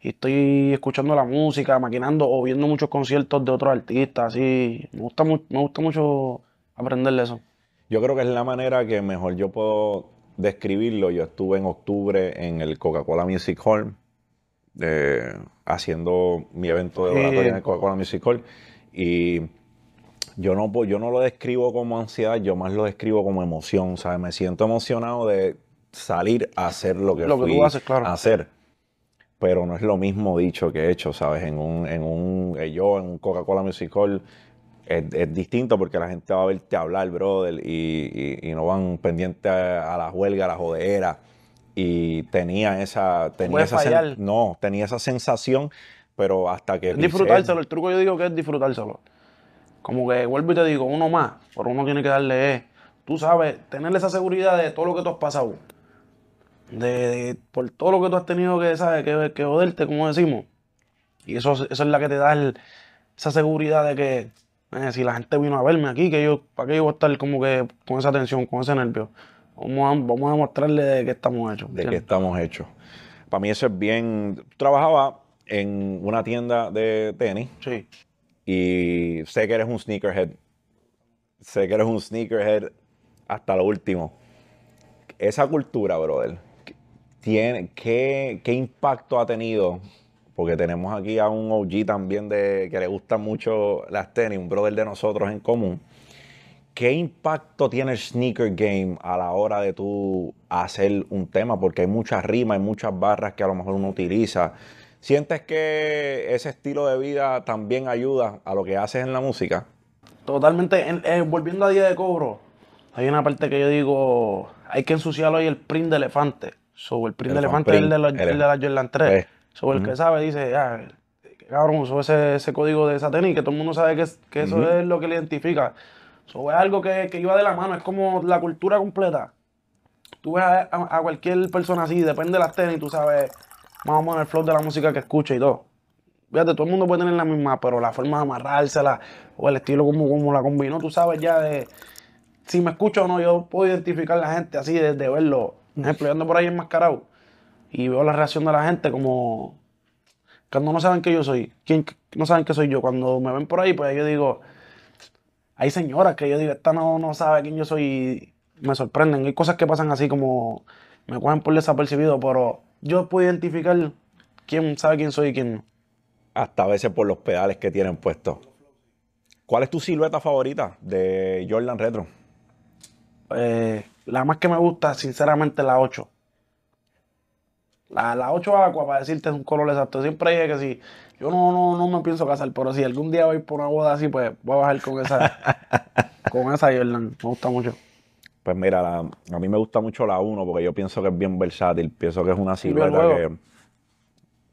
y estoy escuchando la música, maquinando o viendo muchos conciertos de otros artistas, así. Me gusta, mu- me gusta mucho aprender de eso. Yo creo que es la manera que mejor yo puedo describirlo. Yo estuve en octubre en el Coca-Cola Music Hall eh, haciendo mi evento de oratoria en el Coca-Cola Music Hall y yo no, yo no lo describo como ansiedad, yo más lo describo como emoción, ¿sabes? Me siento emocionado de salir a hacer lo que Lo que fui tú haces, claro. a hacer. Pero no es lo mismo dicho que hecho, ¿sabes? En un, en un, eh, yo en un Coca-Cola Music Hall es, es distinto porque la gente va a verte hablar, brother, y, y- y no van pendientes a, a la huelga, a la jodera. Y tenía esa, tenía esa fallar. no, tenía esa sensación, pero hasta que disfrutárselo. El truco yo digo que es disfrutárselo. Como que vuelvo y te digo, uno más, pero uno tiene que darle, eh, tú sabes, tener esa seguridad de todo lo que tú has pasado. De, de- por todo lo que tú has tenido que, ¿sabes? Que, que joderte, como decimos. Y eso, eso es la que te da el- esa seguridad de que eh, si la gente vino a verme aquí, que yo, ¿para qué yo voy a estar como que con esa tensión, con ese nervio? Vamos a, vamos a demostrarle de qué estamos hechos. de ¿entiendes? estamos hechos. Para mí eso es bien. Tú trabajabas en una tienda de tenis Sí. y sé que eres un sneakerhead. Sé que eres un sneakerhead hasta lo último. Esa cultura, brother, tiene, ¿qué, qué impacto ha tenido? Porque tenemos aquí a un OG también de, que le gustan mucho las tenis, un brother de nosotros en común. ¿Qué impacto tiene el sneaker game a la hora de tú hacer un tema? Porque hay muchas rimas, hay muchas barras que a lo mejor uno utiliza. ¿Sientes que ese estilo de vida también ayuda a lo que haces en la música? Totalmente, en- eh, volviendo a día de cobro, hay una parte que yo digo, hay que ensuciarlo ahí el print de elefante. So, el print de Elephant elefante es el de, la, print, el de la Jordan 3. Pues, So, el que sabe dice, ya, cabrón, usó ese, ese código de esa tenis, que todo el mundo sabe que, que eso es lo que le identifica. So, es algo que, que iba de la mano, es como la cultura completa. Tú ves a, a- a cualquier persona así, depende de las tenis, tú sabes más o menos el flow de la música que escucha y todo. Fíjate, todo el mundo puede tener la misma, pero la forma de amarrársela o el estilo como, como la combinó, tú sabes ya de si me escucho o no, yo puedo identificar a la gente así desde verlo. Por ejemplo, yo ando por ahí enmascarado y veo la reacción de la gente como cuando no saben que yo soy, quién no saben que soy yo. Cuando me ven por ahí, pues yo digo, hay señoras que yo digo, esta no, no sabe quién yo soy y me sorprenden. Hay cosas que pasan así como me cogen por desapercibido, pero yo puedo identificar quién sabe quién soy y quién no. Hasta a veces por los pedales que tienen puestos. ¿Cuál es tu silueta favorita de Jordan Retro? Eh, la más que me gusta, sinceramente, la 8. La, la 8 Aqua, para decirte es un color exacto. Siempre dije que si yo no, no, no me pienso casar, pero si algún día voy por una boda así, pues voy a bajar con esa, con esa Jordan. Me gusta mucho. Pues mira, la- a mí me gusta mucho la 1 porque yo pienso que es bien versátil. Pienso que es una silueta que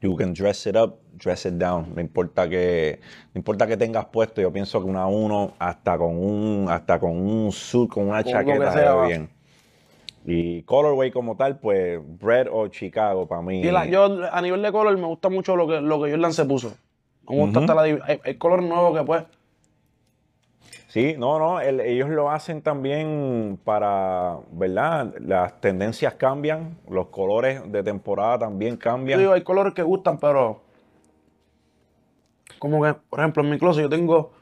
you can dress it up, dress it down. No importa que, no importa que tengas puesto. Yo pienso que una 1 hasta con un, hasta con un suit, con una Con chaqueta se sea, va. bien. Y colorway como tal, pues Red o Chicago para mí. Y la- yo, a nivel de color, me gusta mucho lo que, lo que Jordan se puso. Me gusta hasta la, hay, hay color nuevo que pues. Sí, no, no, el- ellos lo hacen también para, ¿verdad? Las tendencias cambian, los colores de temporada también Yo cambian. digo, hay colores que gustan, pero. Como que, por ejemplo, en mi closet yo tengo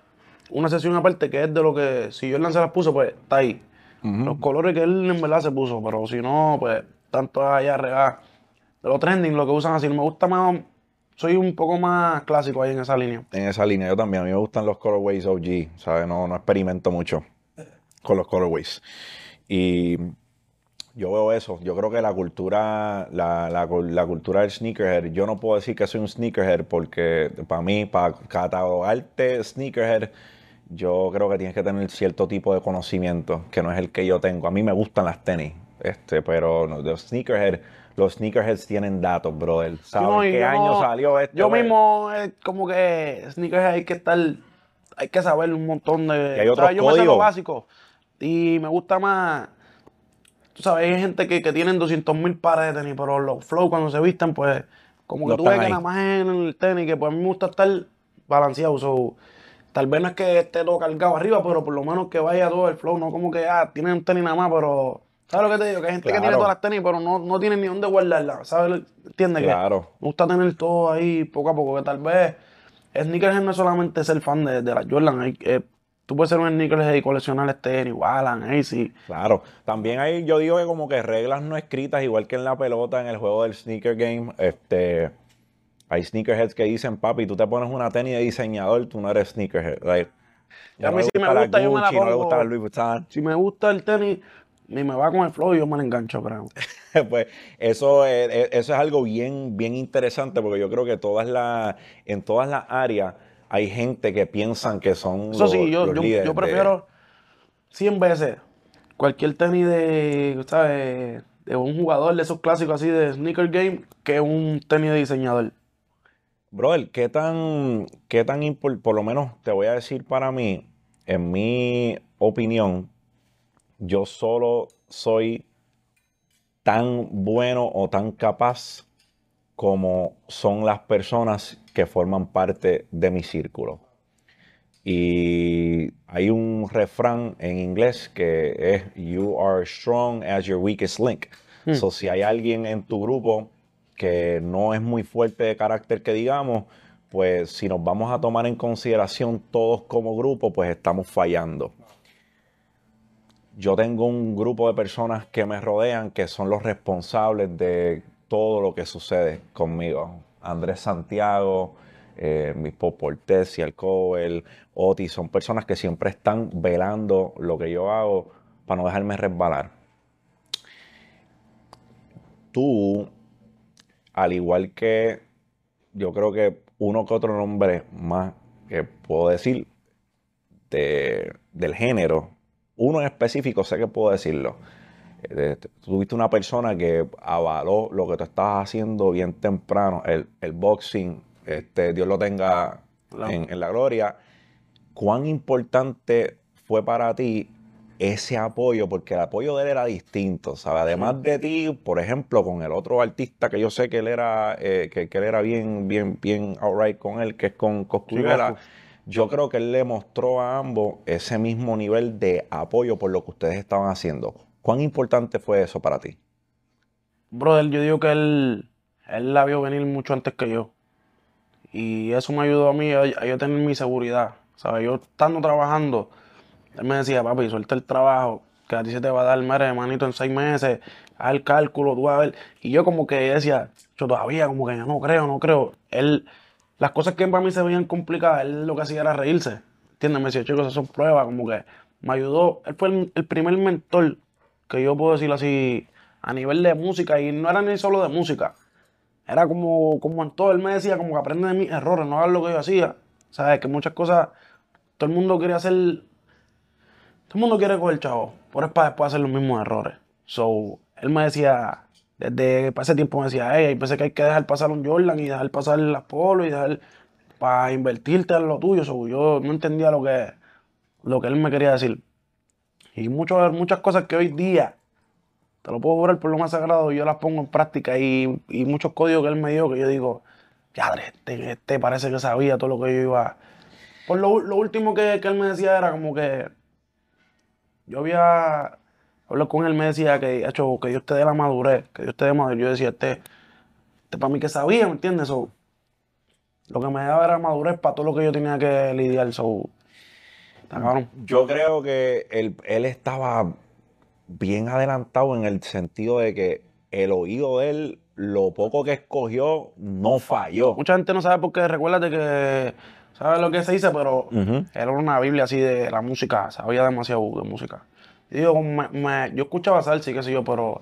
una sesión aparte que es de lo que. Si Jordan se las puso, pues está ahí. Los colores que él en verdad se puso, pero si no, pues tanto allá arriba. De los trending, lo que usan así, me gusta más, soy un poco más clásico ahí en esa línea. En esa línea, yo también. A mí me gustan los colorways OG, ¿sabes? No, no experimento mucho con los colorways. Y yo veo eso. Yo creo que la cultura, la, la, la cultura del sneakerhead, yo no puedo decir que soy un sneakerhead porque para mí, para catalogarte sneakerhead, yo creo que tienes que tener cierto tipo de conocimiento, que no es el que yo tengo. A mí me gustan las tenis, este, pero los sneakerhead, los sneakerheads tienen datos, brother. ¿Saben No, qué yo año salió esto? Yo mismo, eh, como que sneakers hay que estar, hay que saber un montón de. Hay o sea, otros yo me sé lo básico. Y me gusta más. Tú sabes, hay gente que, que tienen 200 mil pares de tenis, pero los flow cuando se visten, pues, como que No tú ves que nada más en el tenis, que pues a mí me gusta estar balanceado. so, tal vez no es que esté todo cargado arriba, pero por lo menos que vaya todo el flow, no como que, ah, tienen un tenis nada más, pero. ¿Sabes lo que te digo? Que hay gente que tiene todas las tenis, pero no, no tiene ni dónde guardarlas. ¿Sabes? ¿Entiendes? Que- Claro. me gusta tener todo ahí poco a poco, que tal vez sneakerhead no es solamente ser fan de, de la Jordan. hay- eh, tú puedes ser un sneakerhead y coleccionar este tenis, Wallan, AC. Claro, también hay, yo digo que como que reglas no escritas, igual que en la pelota, en el juego del sneaker game, este, hay sneakerheads que dicen, papi, tú te pones una tenis de diseñador, tú no eres sneakerhead. Like, a mí si me la gusta, yo me la Gucci, no le pongo. gusta la Louis Vuitton. Si me gusta el tenis, ni me va con el flow y yo me lo engancho, creo. pues eso es, es- eso es algo bien, bien interesante porque yo creo que todas las, en todas las áreas hay gente que piensan que son Eso los- sí, yo, los yo, líderes yo de- prefiero 100 veces cualquier tenis de, ¿sabes? De un jugador de esos clásicos así de sneaker game que un tenis de diseñador. Brother, ¿qué tan, qué tan impor- por lo menos te voy a decir para mí, en mi opinión, yo solo soy tan bueno o tan capaz como son las personas que forman parte de mi círculo. Y hay un refrán en inglés que es You are strong as your weakest link. So, si hay alguien en tu grupo que no es muy fuerte de carácter que digamos, pues si nos vamos a tomar en consideración todos como grupo, pues estamos fallando. Yo tengo un grupo de personas que me rodean que son los responsables de todo lo que sucede conmigo. Andrés Santiago, eh, mi Portés y Alcover, Otis, son personas que siempre están velando lo que yo hago para no dejarme resbalar. Tú, al igual que yo creo que uno que otro nombre más que puedo decir de- del género, uno en específico sé que puedo decirlo. Eh, tú Tuviste una persona que avaló lo que tú estabas haciendo bien temprano, el, el boxing, este, Dios lo tenga Claro. en, en la gloria. ¿Cuán importante fue para ti ese apoyo? Porque el apoyo de él era distinto, ¿sabes? Además de ti, por ejemplo, con el otro artista que yo sé que él era, eh, que, que él era bien, bien, bien alright con él, que es con Cosculluela. Coscu. Yo creo que él le mostró a ambos ese mismo nivel de apoyo por lo que ustedes estaban haciendo. ¿Cuán importante fue eso para ti? Brother, yo digo que él, él la vio venir mucho antes que yo. Y eso me ayudó a mí a, a yo tener mi seguridad. ¿Sabes? Yo estando trabajando, él me decía, papi, suelta el trabajo, que a ti se te va a dar, mire, hermanito, en seis meses, haz el cálculo, tú a ver. Y yo como que decía, yo todavía como que no creo, no creo. Él, las cosas que para mí se veían complicadas, él lo que hacía era reírse. ¿Entiendes? Me decía, chicos, esas son pruebas, como que me ayudó. Él fue el, primer mentor que yo puedo decirlo así a nivel de música y no era ni solo de música. Era como, como en todo, él me decía como que aprende de mis errores, no hagas lo que yo hacía. ¿Sabes? Que muchas cosas, todo el mundo quiere hacer, todo el mundo quiere coger chavo, pero es para después hacer los mismos errores. So, él me decía, desde ese tiempo me decía, hey, hay veces que hay que dejar pasar un Jordan y dejar pasar las Polo y dejar para invertirte en lo tuyo. So, yo no entendía lo que, lo que él me quería decir. Y mucho- muchas cosas que hoy día te lo puedo jurar por lo más sagrado, yo las pongo en práctica y, y muchos códigos que él me dio que yo digo, ya, este, este parece que sabía todo lo que yo iba. Por lo, lo último que, que él me decía era como que yo había hablado con él, me decía que, hecho, que Dios te dé la madurez, que Dios te dé madurez. Yo decía, este, este para mí que sabía, ¿me entiendes? So, lo que me daba era madurez para todo lo que yo tenía que lidiar. So, cabrón. Yo creo que él, él estaba bien adelantado en el sentido de que el oído de él, lo poco que escogió, no falló. Mucha gente no sabe por qué, recuérdate que sabe lo que se dice, pero era una Biblia así de la música, sabía demasiado de música. Y digo, me- me- yo escuchaba salsa y qué sé yo, pero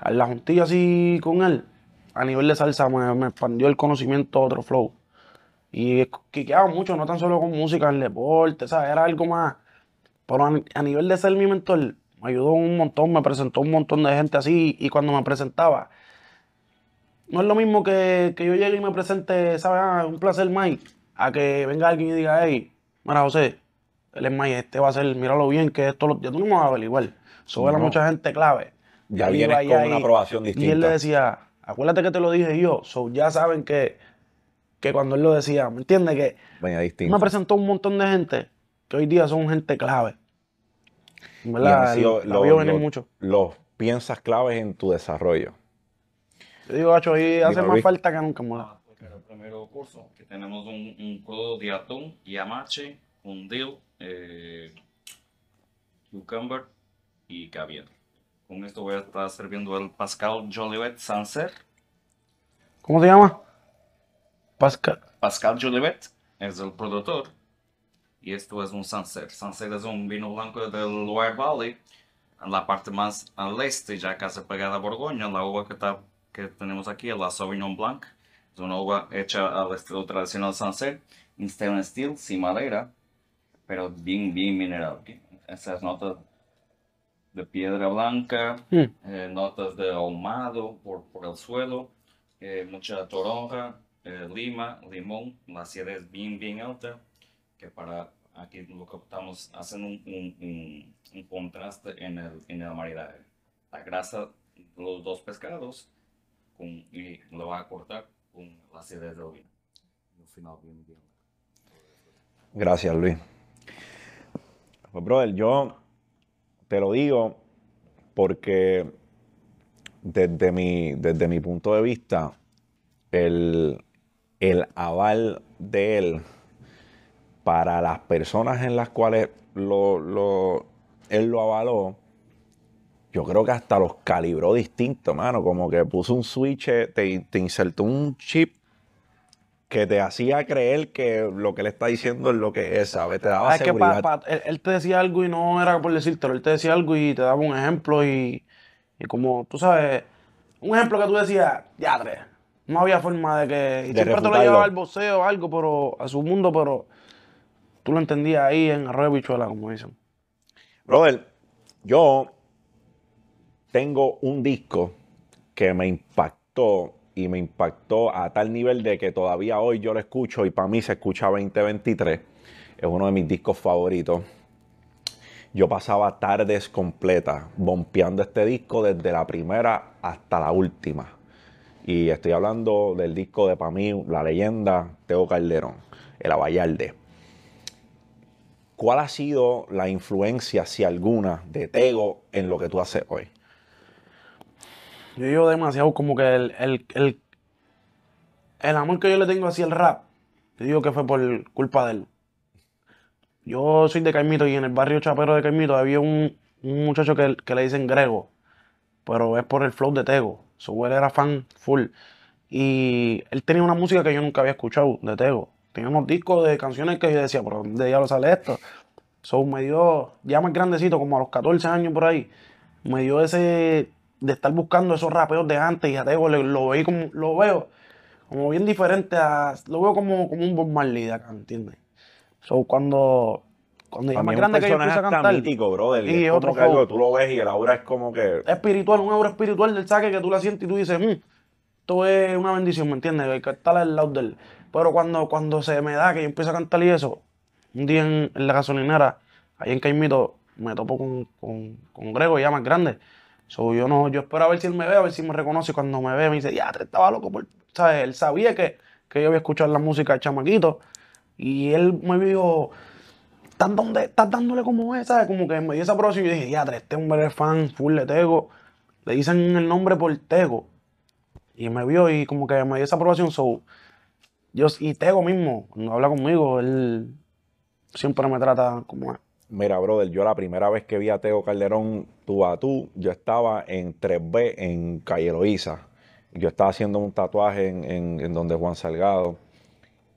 a la juntilla así con él, a nivel de salsa, me, me expandió el conocimiento a otro flow. Y quiqueaba mucho, no tan solo con música, en el deporte, ¿sabes? Era algo más. Pero a, a nivel de ser mi mentor, me ayudó un montón, me presentó un montón de gente así. Y cuando me presentaba, no es lo mismo que, que yo llegue y me presente, ¿sabes? Ah, un placer, Mike, a que venga alguien y diga, hey, mira, José, él es Mike, este va a ser, míralo bien, que esto lo, ya tú no me vas a ver igual. Eso era No. mucha gente clave. Ya Él vienes con una y- aprobación Y él distinta. le decía, acuérdate que te lo dije yo, so ya saben que, que cuando él lo decía, ¿me entiendes? Que Venía me distinto. presentó un montón de gente que hoy día son gente clave. Y ¿Verdad? han sido venir los- mucho. Los piensas claves en tu desarrollo. Yo digo, gacho, ahí hace más falta que nunca, mola. Primer curso, que tenemos un, un crudo de atún, yamache, un dill, eh, cucumber y caviar. Con esto voy a estar sirviendo el Pascal Jolivet Sancerre. ¿Cómo se llama? Pascal. Pascal Jolivet es el productor y esto es un Sancerre. Sancerre es un vino blanco del Loire Valley, en la parte más al este, ya casi pegada a Borgoña. La uva que, está, que tenemos aquí es la Sauvignon Blanc. Es una uva hecha al estilo tradicional en stainless steel, sin madera, pero bien, bien mineral. Esas notas de piedra blanca, Hmm. eh, notas de ahumado por, por el suelo, eh, mucha toronja, eh, lima, limón, la acidez bien, bien alta, que para aquí lo que estamos haciendo un, un, un- un contraste en el, en el maridaje. La grasa de los dos pescados con, y lo va a cortar con la. Y al final. Gracias, Luis. Pues, brother, yo te lo digo porque desde mi, desde mi punto de vista, el, el aval de él para las personas en las cuales lo, lo- él lo avaló, yo creo que hasta los calibró distinto, mano. Como que puso un switch, eh, te, te insertó un chip que te hacía creer que lo que él está diciendo es lo que es, ¿sabes? Te daba Ah, es que pa- seguridad. pa- él, él te decía algo y no era por decírtelo, él te decía algo y te daba un ejemplo y, y como, tú sabes, un ejemplo que tú decías, ya tres, no había forma de que, y De siempre te lo llevaba al boxeo o algo, pero a su mundo, pero tú lo entendías ahí en arroyo bichuela, como dicen. Brother, yo tengo un disco que me impactó y me impactó a tal nivel de que todavía hoy yo lo escucho y para mí se escucha 2023. Es uno de mis discos favoritos. Yo pasaba tardes completas bompeando este disco desde la primera hasta la última. Y estoy hablando del disco de para mí, la leyenda Teo Calderón, el Abayalde. ¿Cuál ha sido la influencia, si alguna, de Tego en lo que tú haces hoy? Yo digo demasiado como que el, el, el, el amor que yo le tengo hacia el rap, te digo que fue por culpa de él. Yo soy de Caimito y en el barrio Chapero de Caimito había un, un muchacho que, que le dicen Grego, pero es por el flow de Tego. So, él era fan full. Y él tenía una música que yo nunca había escuchado de Tego. Tenía unos discos de canciones que yo decía, ¿por dónde diablos sale esto? So, me dio, ya más grandecito, como a los 14 años por ahí, me dio ese de estar buscando esos rapeos de antes y a Tego le- lo, veí como, lo veo como bien diferente a, lo veo como, como un Bob Marley de acá, ¿entiendes? So, cuando, cuando ya más es un grande que yo empiezo a cantar, mítico, brother. Y es otro como que algo tú lo ves y el aura es como que... espiritual, un aura espiritual del saque que tú la sientes y tú dices, "Mm, esto es una bendición, ¿me entiendes? Hay que estar al lado de él. Pero cuando, cuando se me da que yo empiezo a cantar y eso, un día en, en la gasolinera, ahí en Caimito, me topo con, con, con Grego, ya más grande. So, yo no, yo espero a ver si él me ve, a ver si me reconoce. Cuando me ve, me dice, ya, te estaba loco. Por... ¿Sabes? Él sabía que, que yo había escuchado la música de chamaquito. Y él me vio, ¿estás, donde, estás dándole como es? ¿Sabes? Como que me dio esa aprobación y yo dije, ya, este hombre es fan full de Tego. Le dicen el nombre por Tego. Y me vio y como que me dio esa aprobación. So, yo, y Tego mismo, cuando habla conmigo, él siempre me trata como es. Mira, brother, yo la primera vez que vi a Teo Calderón tú a tú, yo estaba en 3B en Calle Loíza. Yo estaba haciendo un tatuaje en, en- donde Juan Salgado.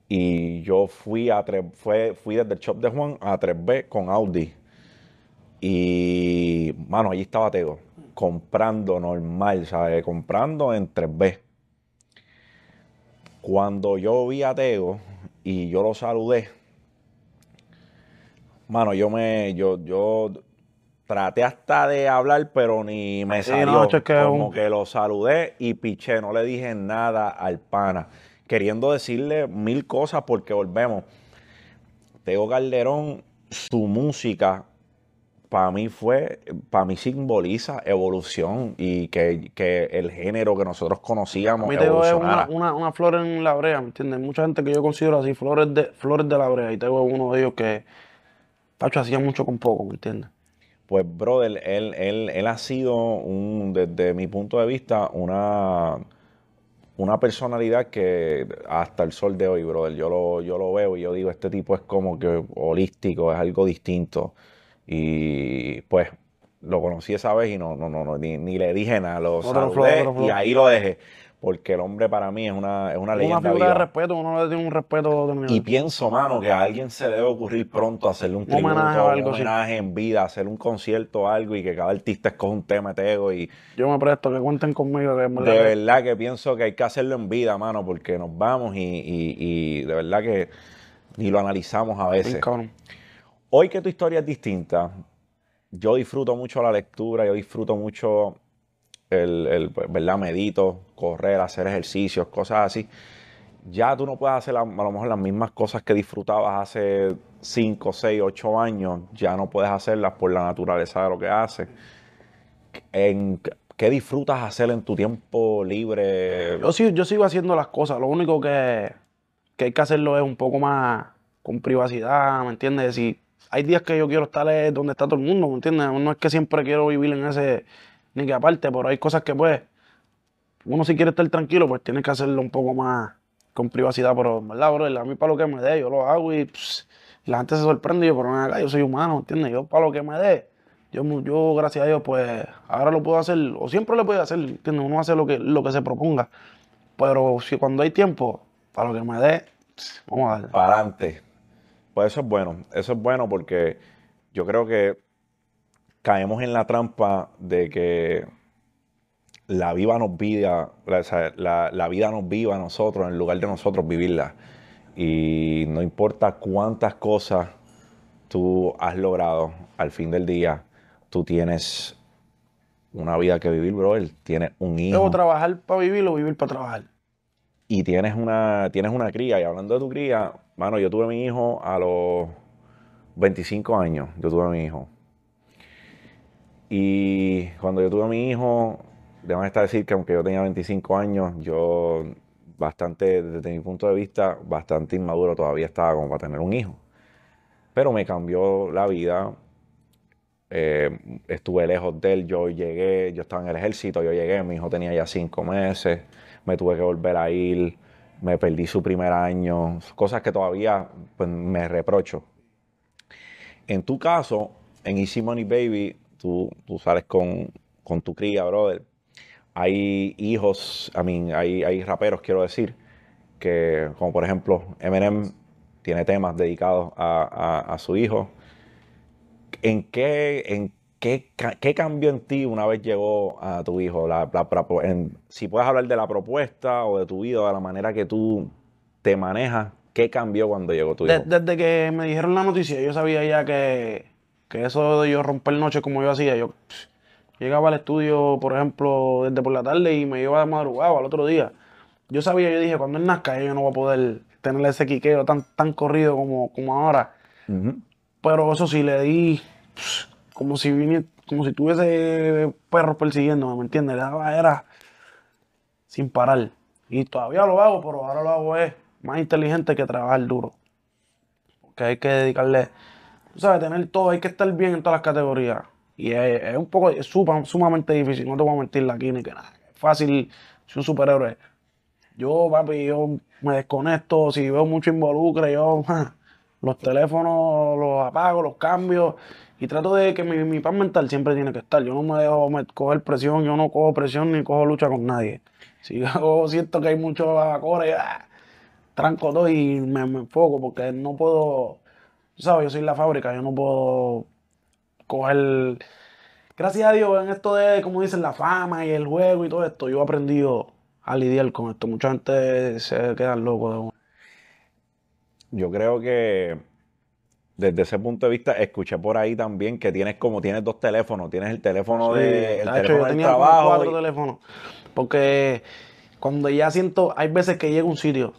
Y yo fui, a tres- fue, fui desde el shop de Juan a 3B con Audi. Y, mano, allí estaba Teo, comprando normal, ¿sabes? Comprando en 3B. Cuando yo vi a Teo y yo lo saludé, mano, yo me, yo, yo traté hasta de hablar, pero ni me Sí, salió. no, Como que lo saludé y piché, no le dije nada al pana, queriendo decirle mil cosas porque volvemos. Teo Calderón, su música, para mí fue, para mí simboliza evolución y que, que el género que nosotros A conocíamos mí Tego es una, una, una flor en la brea, ¿me entiendes? Mucha gente que yo considero así, flores de, flores de la brea, y Tego es uno de ellos que, Tacho, hacía mucho con poco, ¿me entiendes? Pues, brother, él, él, él ha sido, un, desde mi punto de vista, una, una personalidad que hasta el sol de hoy, brother, yo lo, yo lo veo y yo digo, este tipo es como que holístico, es algo distinto. Y pues lo conocí esa vez y no, no, no, no, ni, ni le dije nada, lo saludé y ahí lo dejé. Porque el hombre para mí es una, es una Una leyenda figura de viva. respeto, uno le tiene un respeto de Y pienso, mano, que a alguien se debe ocurrir pronto hacerle un Un tributo, homenaje o un algo así. homenaje en vida, hacer un concierto o algo y que cada artista escoja un tema de Tego. Y Yo me presto, que cuenten conmigo, que de verdad que- pienso que hay que hacerlo en vida, mano, porque nos vamos y, y- y de verdad que ni lo analizamos a veces. Hoy que tu historia es distinta, yo disfruto mucho la lectura, yo disfruto mucho el, el, pues, ¿verdad? Medito, correr, hacer ejercicios, cosas así. Ya tú no puedes hacer a lo mejor las mismas cosas que disfrutabas hace 5, 6, 8 años, ya no puedes hacerlas por la naturaleza de lo que haces. En, ¿Qué disfrutas hacer en tu tiempo libre? Yo, sí- yo sigo haciendo las cosas, lo único que, que hay que hacerlo es un poco más con privacidad, ¿me entiendes? Si hay días que yo quiero estar donde está todo el mundo, ¿me entiendes? No es que siempre quiero vivir en ese, ni que aparte, pero hay cosas que pues, uno si quiere estar tranquilo, pues tiene que hacerlo un poco más con privacidad, pero verdad, bro, a mí para lo que me dé, yo lo hago y pss, la gente se sorprende, yo, pero ven acá, yo soy humano, ¿me entiendes? Yo para lo que me dé, yo, yo, gracias a Dios, pues ahora lo puedo hacer, o siempre lo puedo hacer, ¿entiendes? Uno hace lo que, lo que se proponga. Pero si cuando hay tiempo, para lo que me dé, vamos a darle. para adelante. Pues eso es bueno, eso es bueno porque yo creo que caemos en la trampa de que la vida nos vida, la, la- la vida nos viva a nosotros en lugar de nosotros vivirla. Y no importa cuántas cosas tú has logrado, al fin del día, tú tienes una vida que vivir, brother. Tienes un hijo Debo trabajar para vivir o vivir para trabajar. y tienes una, tienes una cría. Y hablando de tu cría, mano, yo tuve mi hijo a los 25 años. Yo tuve mi hijo. Y cuando yo tuve mi hijo, déjame estar decir que aunque yo tenía 25 años, yo bastante, desde mi punto de vista, bastante inmaduro todavía estaba como para tener un hijo. Pero me cambió la vida. Eh, estuve lejos de él, yo llegué, yo estaba en el ejército, yo llegué, mi hijo tenía ya cinco meses, me tuve que volver a ir, me perdí su primer año, cosas que todavía pues, me reprocho. En tu caso, en Easy Money Baby, tú, tú sales con, con tu cría, brother. Hay hijos, I mean, hay, hay raperos, quiero decir, que como por ejemplo Eminem tiene temas dedicados a, a- a su hijo. ¿En qué, en qué, qué cambió en ti una vez llegó a tu hijo? La- la- la- en- si puedes hablar de la propuesta o de tu vida, de la manera que tú te manejas, ¿qué cambió cuando llegó tu hijo? desde que me dijeron la noticia, yo sabía ya que, que eso de yo romper noche como yo hacía, yo llegaba al estudio, por ejemplo, desde por la tarde y me iba de madrugada al otro día. Yo sabía, yo dije, cuando él nazca, yo no voy a poder tener ese quiqueo tan, tan corrido como, como ahora. Pero eso sí, le di como si viniera, como si tuviese perros persiguiéndome, ¿me entiendes? Le daba, era sin parar. Y todavía lo hago, pero ahora lo hago es más inteligente que trabajar duro. Porque hay que dedicarle, tú sabes, tener todo, hay que estar bien en todas las categorías. Y es, es un poco, es sumamente difícil, no te voy a mentir aquí ni que nada. Es fácil ser un superhéroe. Yo, papi, yo me desconecto, si veo mucho involucre, yo Los teléfonos los apago, los cambio y trato de que mi, mi paz mental siempre tiene que estar. Yo no me dejo coger presión, yo no cojo presión ni cojo lucha con nadie. Si yo siento que hay mucho acore, ah, tranco todo y me, me enfoco porque no puedo, sabes, yo soy la fábrica, yo no puedo Gracias a Dios en esto de, como dicen, la fama y el juego y todo esto, yo he aprendido a lidiar con esto. Mucha gente se queda loco de uno. Yo creo que desde ese punto de vista escuché por ahí también que tienes como tienes dos teléfonos, tienes el teléfono de el de hecho, teléfono yo del tenía como trabajo cuatro y- teléfonos. Porque cuando ya siento, hay veces que llego a un sitio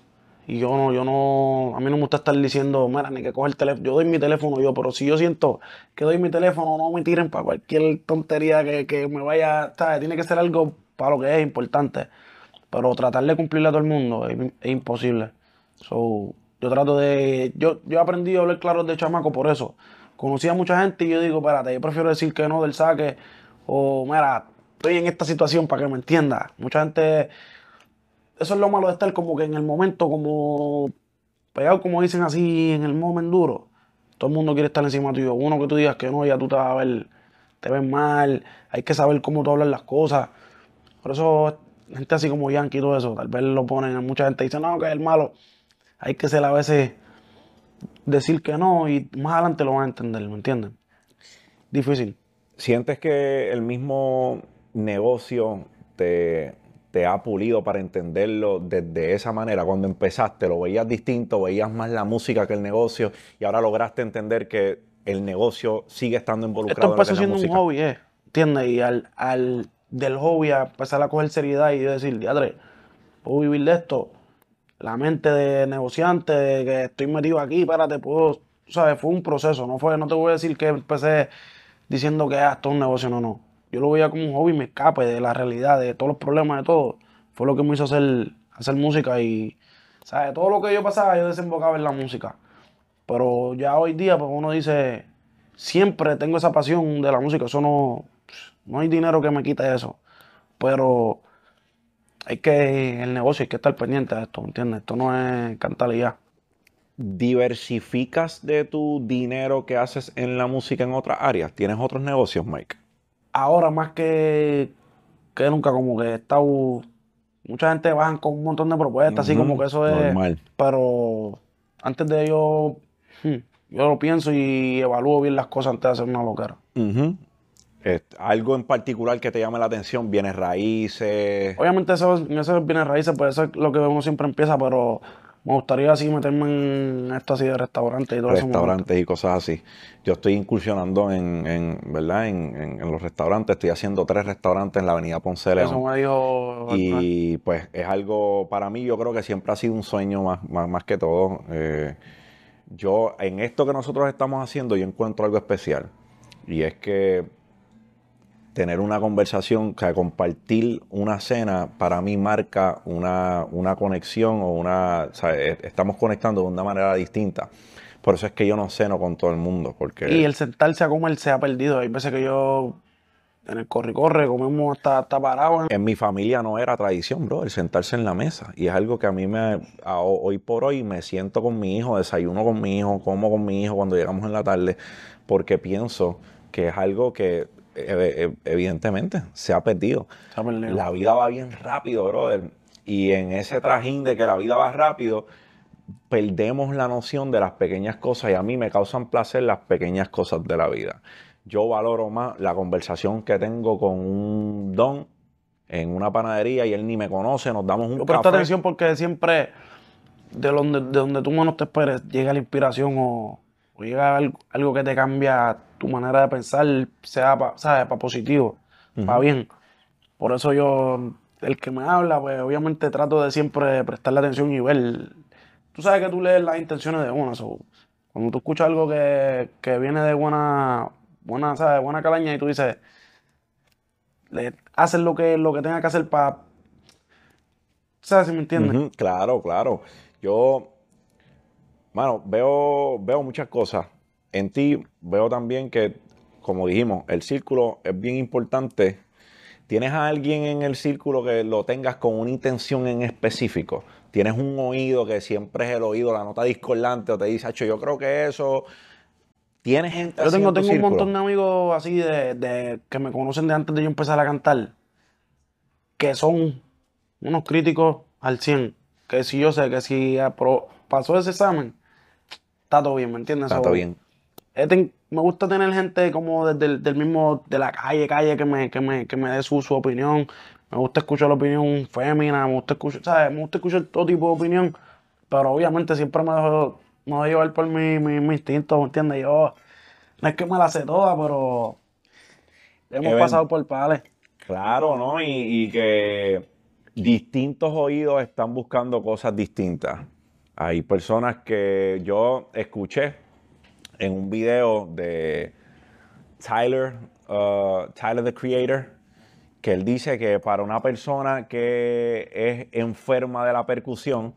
y yo no, yo no, a mí no me gusta estar diciendo, mira, ni que coge el teléfono, yo doy mi teléfono yo, pero si yo siento que doy mi teléfono, no me tiren para cualquier tontería que, que me vaya, ¿sabes? Tiene que ser algo para lo que es importante. Pero tratar de cumplirle a todo el mundo es, imposible. So, yo trato de. Yo, yo he aprendido a hablar claro de chamaco por eso. Conocí a mucha gente y yo digo, espérate, yo prefiero decir que no del saque. O, mira, estoy en esta situación para que me entienda. Mucha gente. Eso es lo malo de estar como que en el momento, como. Pegado, como dicen así, en el momento duro. Todo el mundo quiere estar encima tuyo. Uno que tú digas que no, ya tú te vas a ver. Te ves mal. Hay que saber cómo tú hablas las cosas. Por eso, gente así como Yankee y todo eso, tal vez lo ponen, mucha gente dice, no, que es el malo. Hay que ser a veces decir que no y más adelante lo van a entender, ¿me entienden? Difícil. ¿Sientes que el mismo negocio te, te ha pulido para entenderlo desde esa manera? Cuando empezaste, lo veías distinto, veías más la música que el negocio y ahora lograste entender que el negocio sigue estando Esto involucrado en que empezó la siendo un hobby, ¿eh? ¿Entiendes? Y al, al del hobby a empezar a coger seriedad y decir, diadre, puedo vivir de esto. La mente de negociante, de que estoy metido aquí, espérate, puedo, ¿sabes? Fue un proceso, no fue, no te voy a decir que empecé diciendo que ah, esto es un negocio, no, no. Yo lo veía como un hobby, me escape de la realidad, de todos los problemas, de todo. Fue lo que me hizo hacer, hacer música y, ¿sabes? Todo lo que yo pasaba, yo desembocaba en la música. Pero ya hoy día, pues uno dice, siempre tengo esa pasión de la música, eso no, no hay dinero que me quite eso. Pero hay que, el negocio hay que estar pendiente de esto, ¿entiendes? Esto no es cantar y ya. ¿Diversificas de tu dinero que haces en la música en otras áreas? ¿Tienes otros negocios, Mike? Ahora más que, que nunca, como que he estado, mucha gente bajan con un montón de propuestas, así como que eso es, normal. pero antes de yo, hmm, yo lo pienso y evalúo bien las cosas antes de hacer una loquera. ¿Algo en particular que te llame la atención? ¿Bienes raíces? Obviamente eso, es- eso es bienes raíces, puede ser lo que uno siempre empieza, pero me gustaría así meterme en esto así de restaurantes y todo eso. restaurantes y cosas así. Yo estoy incursionando en, en, ¿verdad? En, en- en los restaurantes. Estoy haciendo tres restaurantes en la avenida Ponce de Eso me dijo. Y pues es algo, para mí yo creo que siempre ha sido un sueño más, más, más que todo. Eh, yo, en esto que nosotros estamos haciendo, yo encuentro algo especial. Y es que tener una conversación, que compartir una cena, para mí marca una, una conexión o una, o sea, eh, estamos conectando de una manera distinta. Por eso es que yo no ceno con todo el mundo, porque... Y el sentarse a comer se ha perdido. Hay veces que yo en el corre-corre comemos hasta, hasta parado. en- mi familia no era tradición, bro, el sentarse en la mesa. Y es algo que a mí me, a- hoy por hoy me siento con mi hijo, desayuno con mi hijo, como con mi hijo cuando llegamos en la tarde, porque pienso que es algo que evidentemente se ha perdido. Se ha perdido. La vida va bien rápido, brother. Y en ese trajín de que la vida va rápido, perdemos la noción de las pequeñas cosas y a mí me causan placer las pequeñas cosas de la vida. Yo valoro más la conversación que tengo con un don en una panadería y él ni me conoce, nos damos un Yo presto café. atención porque siempre de donde, de donde tú menos te esperes llega la inspiración o, o llega algo, algo que te cambia tu manera de pensar, sea para. Pa positivo, para bien. Por eso yo, el que me habla, pues obviamente trato de siempre prestarle atención y ver. Tú sabes que tú lees las intenciones de uno. so, cuando tú escuchas algo que, que viene de buena, buena, ¿sabes? buena calaña y tú dices, le haces lo que, lo que tenga que hacer para. ¿Sabes si me entiendes? Claro, claro. Yo, mano, veo, veo muchas cosas. En ti veo también que, como dijimos, el círculo es bien importante ¿Tienes a alguien en el círculo que lo tengas con una intención en específico? ¿Tienes un oído que siempre es el oído, la nota discordante, o te dice, Hacho, yo creo que eso. ¿Tienes gente Yo así tengo, un montón de amigos así de, de- que me conocen de antes de yo empezar a cantar, que son unos críticos al 100. Que si yo sé que si pasó ese examen, está todo bien, ¿me entiendes? Está todo bien. Me gusta tener gente como desde el del mismo, de la calle, calle, que me, que me, que me dé su, su opinión. Me gusta escuchar la opinión fémina, me gusta escuchar, ¿sabes? Me gusta escuchar todo tipo de opinión, pero obviamente siempre me dejo, me dejo llevar por mi, mi, mi instinto, ¿me entiendes? Yo, no es que me la sé toda, pero hemos Even- pasado por pales. Claro, ¿no? Y, y que distintos oídos están buscando cosas distintas. Hay personas que yo escuché en un video de Tyler, uh, Tyler the Creator, que él dice que para una persona que es enferma de la percusión,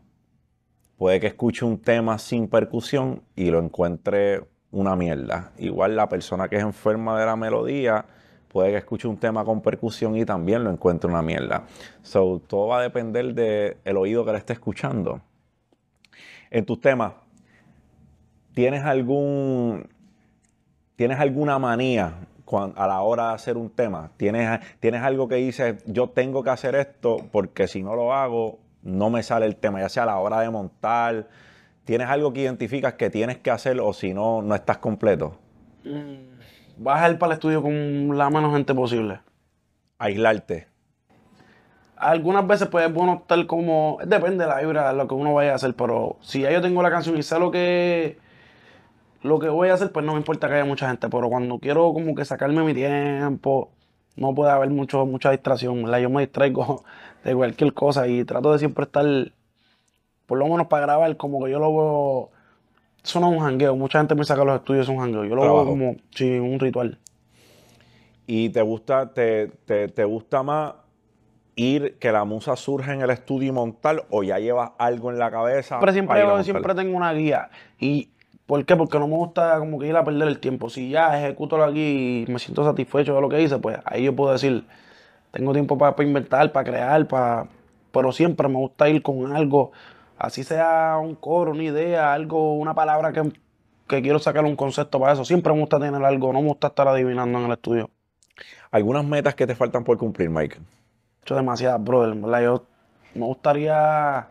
puede que escuche un tema sin percusión y lo encuentre una mierda. Igual la persona que es enferma de la melodía puede que escuche un tema con percusión y también lo encuentre una mierda. So, todo va a depender del oído que le esté escuchando. En tus temas, ¿tienes algún ¿Tienes alguna manía a la hora de hacer un tema? ¿Tienes, ¿Tienes algo que dices, yo tengo que hacer esto porque si no lo hago, no me sale el tema? Ya sea a la hora de montar. ¿Tienes algo que identificas que tienes que hacer o si no, no estás completo? Vas a ir para el estudio con la menos gente posible. Aislarte. Algunas veces pues es bueno estar como, depende de la vibra, de lo que uno vaya a hacer, pero si ya yo tengo la canción y sé lo que lo que voy a hacer, pues no me importa que haya mucha gente, pero cuando quiero como que sacarme mi tiempo, no puede haber mucho, mucha distracción, ¿verdad? Yo me distraigo de cualquier cosa y trato de siempre estar, por lo menos para grabar, como que yo lo veo, eso no es un jangueo, mucha gente piensa que los estudios son un jangueo, yo lo Trabajo. veo como, sí, un ritual. ¿Y te gusta, te, te- te gusta más ir que la musa surja en el estudio y montar o ya llevas algo en la cabeza? Siempre, siempre, siempre tengo una guía. ¿Y por qué? Porque no me gusta como que ir a perder el tiempo. Si ya ejecuto aquí y me siento satisfecho de lo que hice, pues ahí yo puedo decir, tengo tiempo para, inventar, para crear, para... pero siempre me gusta ir con algo, así sea un coro, una idea, algo, una palabra que, que quiero sacar un concepto para eso. Siempre me gusta tener algo, no me gusta estar adivinando en el estudio. ¿Algunas metas que te faltan por cumplir, Mike? Hecho demasiadas, brother, ¿verdad? Yo me gustaría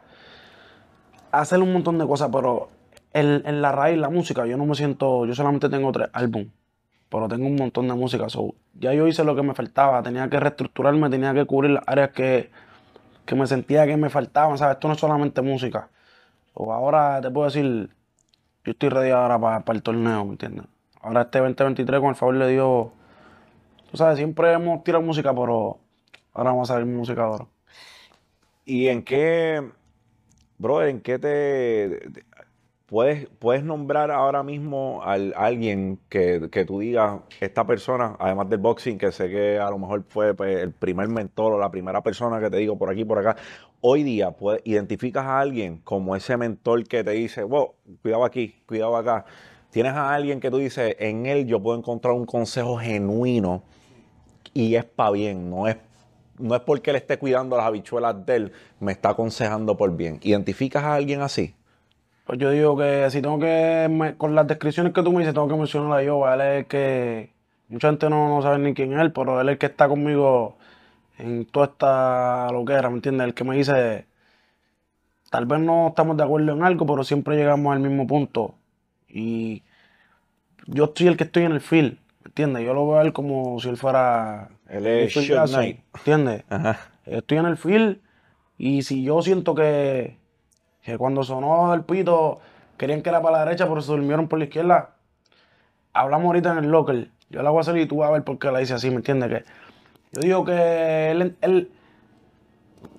hacer un montón de cosas, pero en, en la raíz, la música, yo no me siento, yo solamente tengo tres álbumes, pero tengo un montón de música. so, ya yo hice lo que me faltaba, tenía que reestructurarme, tenía que cubrir las áreas que, que me sentía que me faltaban, ¿sabes? Esto no es solamente música. So, ahora te puedo decir, yo estoy ready ahora para el torneo, ¿me entiendes? Ahora este 2023, con el favor de Dios, tú sabes, siempre hemos tirado música, pero ahora vamos a salir música ahora. ¿Y en qué, brother, en qué te- puedes, puedes nombrar ahora mismo a alguien que, que tú digas, esta persona, además del boxing, que sé que a lo mejor fue pues, el primer mentor o la primera persona que te digo por aquí, por acá, hoy día puedes- identificas a alguien como ese mentor que te dice, wow, cuidado aquí, cuidado acá. Tienes a alguien que tú dices, en él yo puedo encontrar un consejo genuino y es para bien, no es, no es porque él esté cuidando las habichuelas de él, me está aconsejando por bien. ¿Identificas a alguien así? Pues yo digo que si tengo que, con las descripciones que tú me dices, tengo que mencionar a yo, él es el que, mucha gente no, no sabe ni quién es él, pero él es el que está conmigo en toda esta loquera, ¿me entiendes? El que me dice, tal vez no estamos de acuerdo en algo, pero siempre llegamos al mismo punto. Y yo soy el que estoy en el field, ¿me entiendes? Yo lo veo a él como si él fuera... Él es Knight. ¿Entiendes? Ajá. Estoy en el field y si yo siento que, que cuando sonó el pito querían que era para la derecha, pero se durmieron por la izquierda, hablamos ahorita en el local. Yo la voy a hacer y tú vas a ver por qué la hice así, ¿me entiendes? Que yo digo que él, él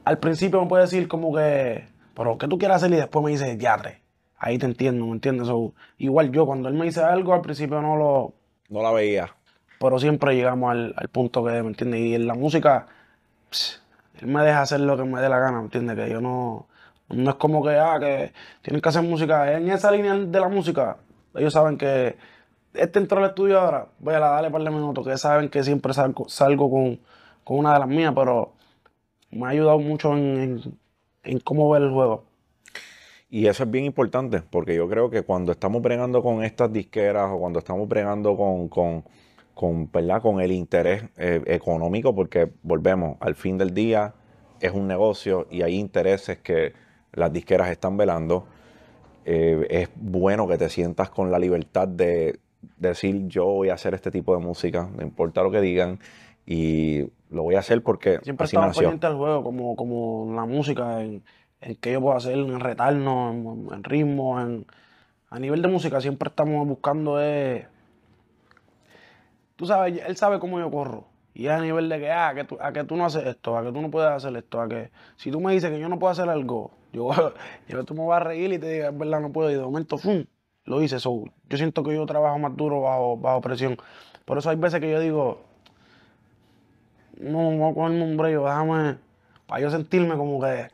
al principio me puede decir como que, pero ¿qué tú quieres hacer? Y después me dice, diatre. Ahí te entiendo, ¿me entiendes? So, igual yo, cuando él me dice algo, al principio no lo, No la veía. pero siempre llegamos al, al punto que, ¿me entiendes? Y en la música, pss, él me deja hacer lo que me dé la gana, ¿me entiendes? Que yo no, no es como que, ah, que tienen que hacer música. En esa línea de la música, ellos saben que este entró al estudio ahora, voy a darle par de minutos, que saben que siempre salgo, salgo con, con una de las mías, pero me ha ayudado mucho en, en- en cómo ver el juego. Y eso es bien importante, porque yo creo que cuando estamos bregando con estas disqueras o cuando estamos bregando con, con, con, ¿verdad? con el interés eh, económico, porque volvemos, al fin del día es un negocio y hay intereses que las disqueras están velando, eh, es bueno que te sientas con la libertad de decir yo voy a hacer este tipo de música, no importa lo que digan, y lo voy a hacer porque Siempre así estamos pendientes del juego, como, como la música, en, en qué yo puedo hacer, en retarnos, en, en ritmo, en, a nivel de música siempre estamos buscando eh, tú sabes, él sabe cómo yo corro. Y es a nivel de que, ah, que tú, a que tú no haces esto, a que tú no puedes hacer esto, a que si tú me dices que yo no puedo hacer algo, yo, yo tú me vas a reír y te digas, es verdad, no puedo. Y de momento, ¡fum! Lo hice. So, yo siento que yo trabajo más duro bajo, bajo presión. Por eso hay veces que yo digo, no, voy a cogerme un break, déjame, para yo sentirme como que...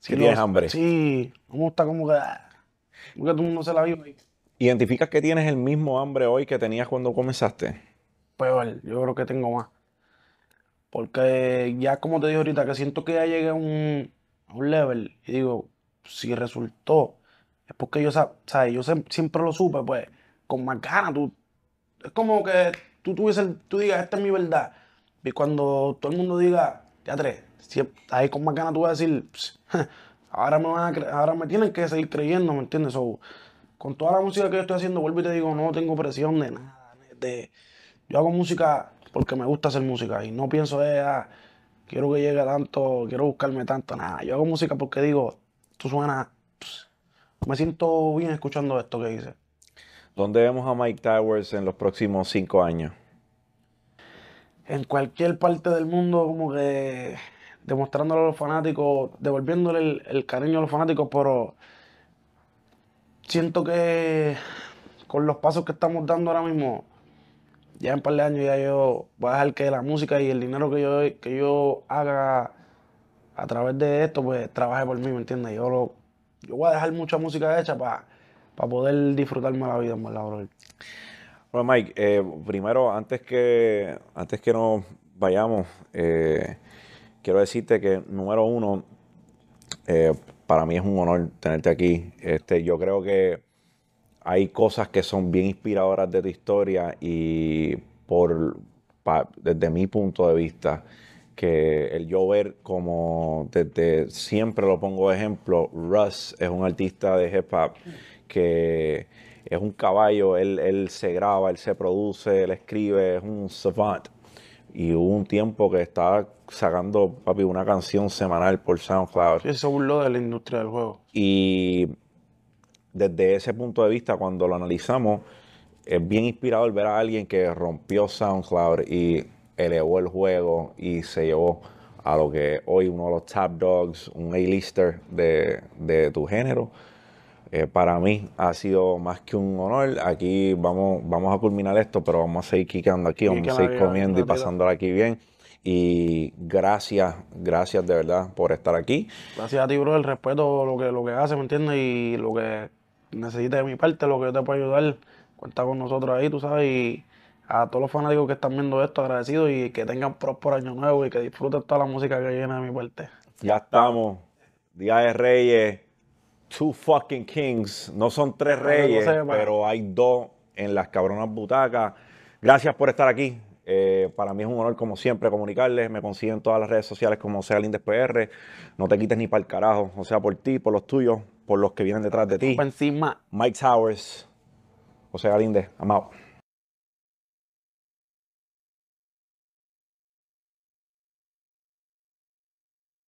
Si tienes hambre. Sí, me gusta como que... Porque todo el mundo se la vive ahí. ¿Identificas que tienes el mismo hambre hoy que tenías cuando comenzaste? peor, yo creo que tengo más. Porque ya como te dije ahorita, que siento que ya llegué a un, a un level y digo, si resultó, es porque yo, sa- sabes, yo siempre lo supe, pues, con más ganas. Tú, es como que tú, tuviese, tú digas, esta es mi verdad. Y cuando todo el mundo diga, teatre, ahí con más ganas tú vas a decir, "Ps, ahora me, van a ahora me tienen que seguir creyendo, ¿me entiendes? So, con toda la música que yo estoy haciendo, vuelvo y te digo, no tengo presión de nada. De, yo hago música porque me gusta hacer música y no pienso, eh, ah, quiero que llegue tanto, quiero buscarme tanto, nada. Yo hago música porque digo, tú suena, me siento bien escuchando esto que hice. ¿Dónde vemos a Mike Towers en los próximos cinco años? En cualquier parte del mundo, como que demostrándole a los fanáticos, devolviéndole el, el cariño a los fanáticos, pero siento que con los pasos que estamos dando ahora mismo, ya en par de años ya yo voy a dejar que la música y el dinero que yo, que yo haga a través de esto, pues trabaje por mí, ¿me entiendes? Yo, lo, yo voy a dejar mucha música hecha para poder disfrutarme la vida, en verdad, brother. Bueno, Mike, eh, primero, antes que, antes que nos vayamos, eh, quiero decirte que, número uno, eh, para mí es un honor tenerte aquí. Este, yo creo que hay cosas que son bien inspiradoras de tu historia y por, pa- desde mi punto de vista, que el yo ver como desde siempre lo pongo de ejemplo, Russ es un artista de hip hop que es un caballo, él, él se graba, él se produce, él escribe, es un savant. Y hubo un tiempo que estaba sacando, papi, una canción semanal por SoundCloud. Se burló de la industria del juego. Y desde ese punto de vista, cuando lo analizamos, es bien inspirador ver a alguien que rompió SoundCloud y elevó el juego y se llevó a lo que hoy uno de los top dogs, un A-lister de, de tu género. Eh, para mí ha sido más que un honor. Aquí vamos, vamos a culminar esto, pero vamos a seguir quicando aquí, vamos a seguir comiendo y pasándola aquí bien. Y gracias, gracias de verdad por estar aquí. Gracias a ti, bro, el respeto, lo que, lo que haces, ¿me entiendes? Y lo que necesites de mi parte, lo que yo te puedo ayudar, cuenta con nosotros ahí, tú sabes. Y a todos los fanáticos que están viendo esto, agradecidos y que tengan próspero año nuevo y que disfruten toda la música que viene de mi parte. Ya estamos. Día de Reyes. Two fucking kings. No son tres reyes, pero hay dos en las cabronas butacas. Gracias por estar aquí. Eh, para mí es un honor, como siempre, comunicarles. Me consiguen en todas las redes sociales como sea Lindes PR. No te quites ni para el carajo. O sea, por ti, por los tuyos, por los que vienen detrás de ti. Por encima. Mike Towers. José Galíndez, out.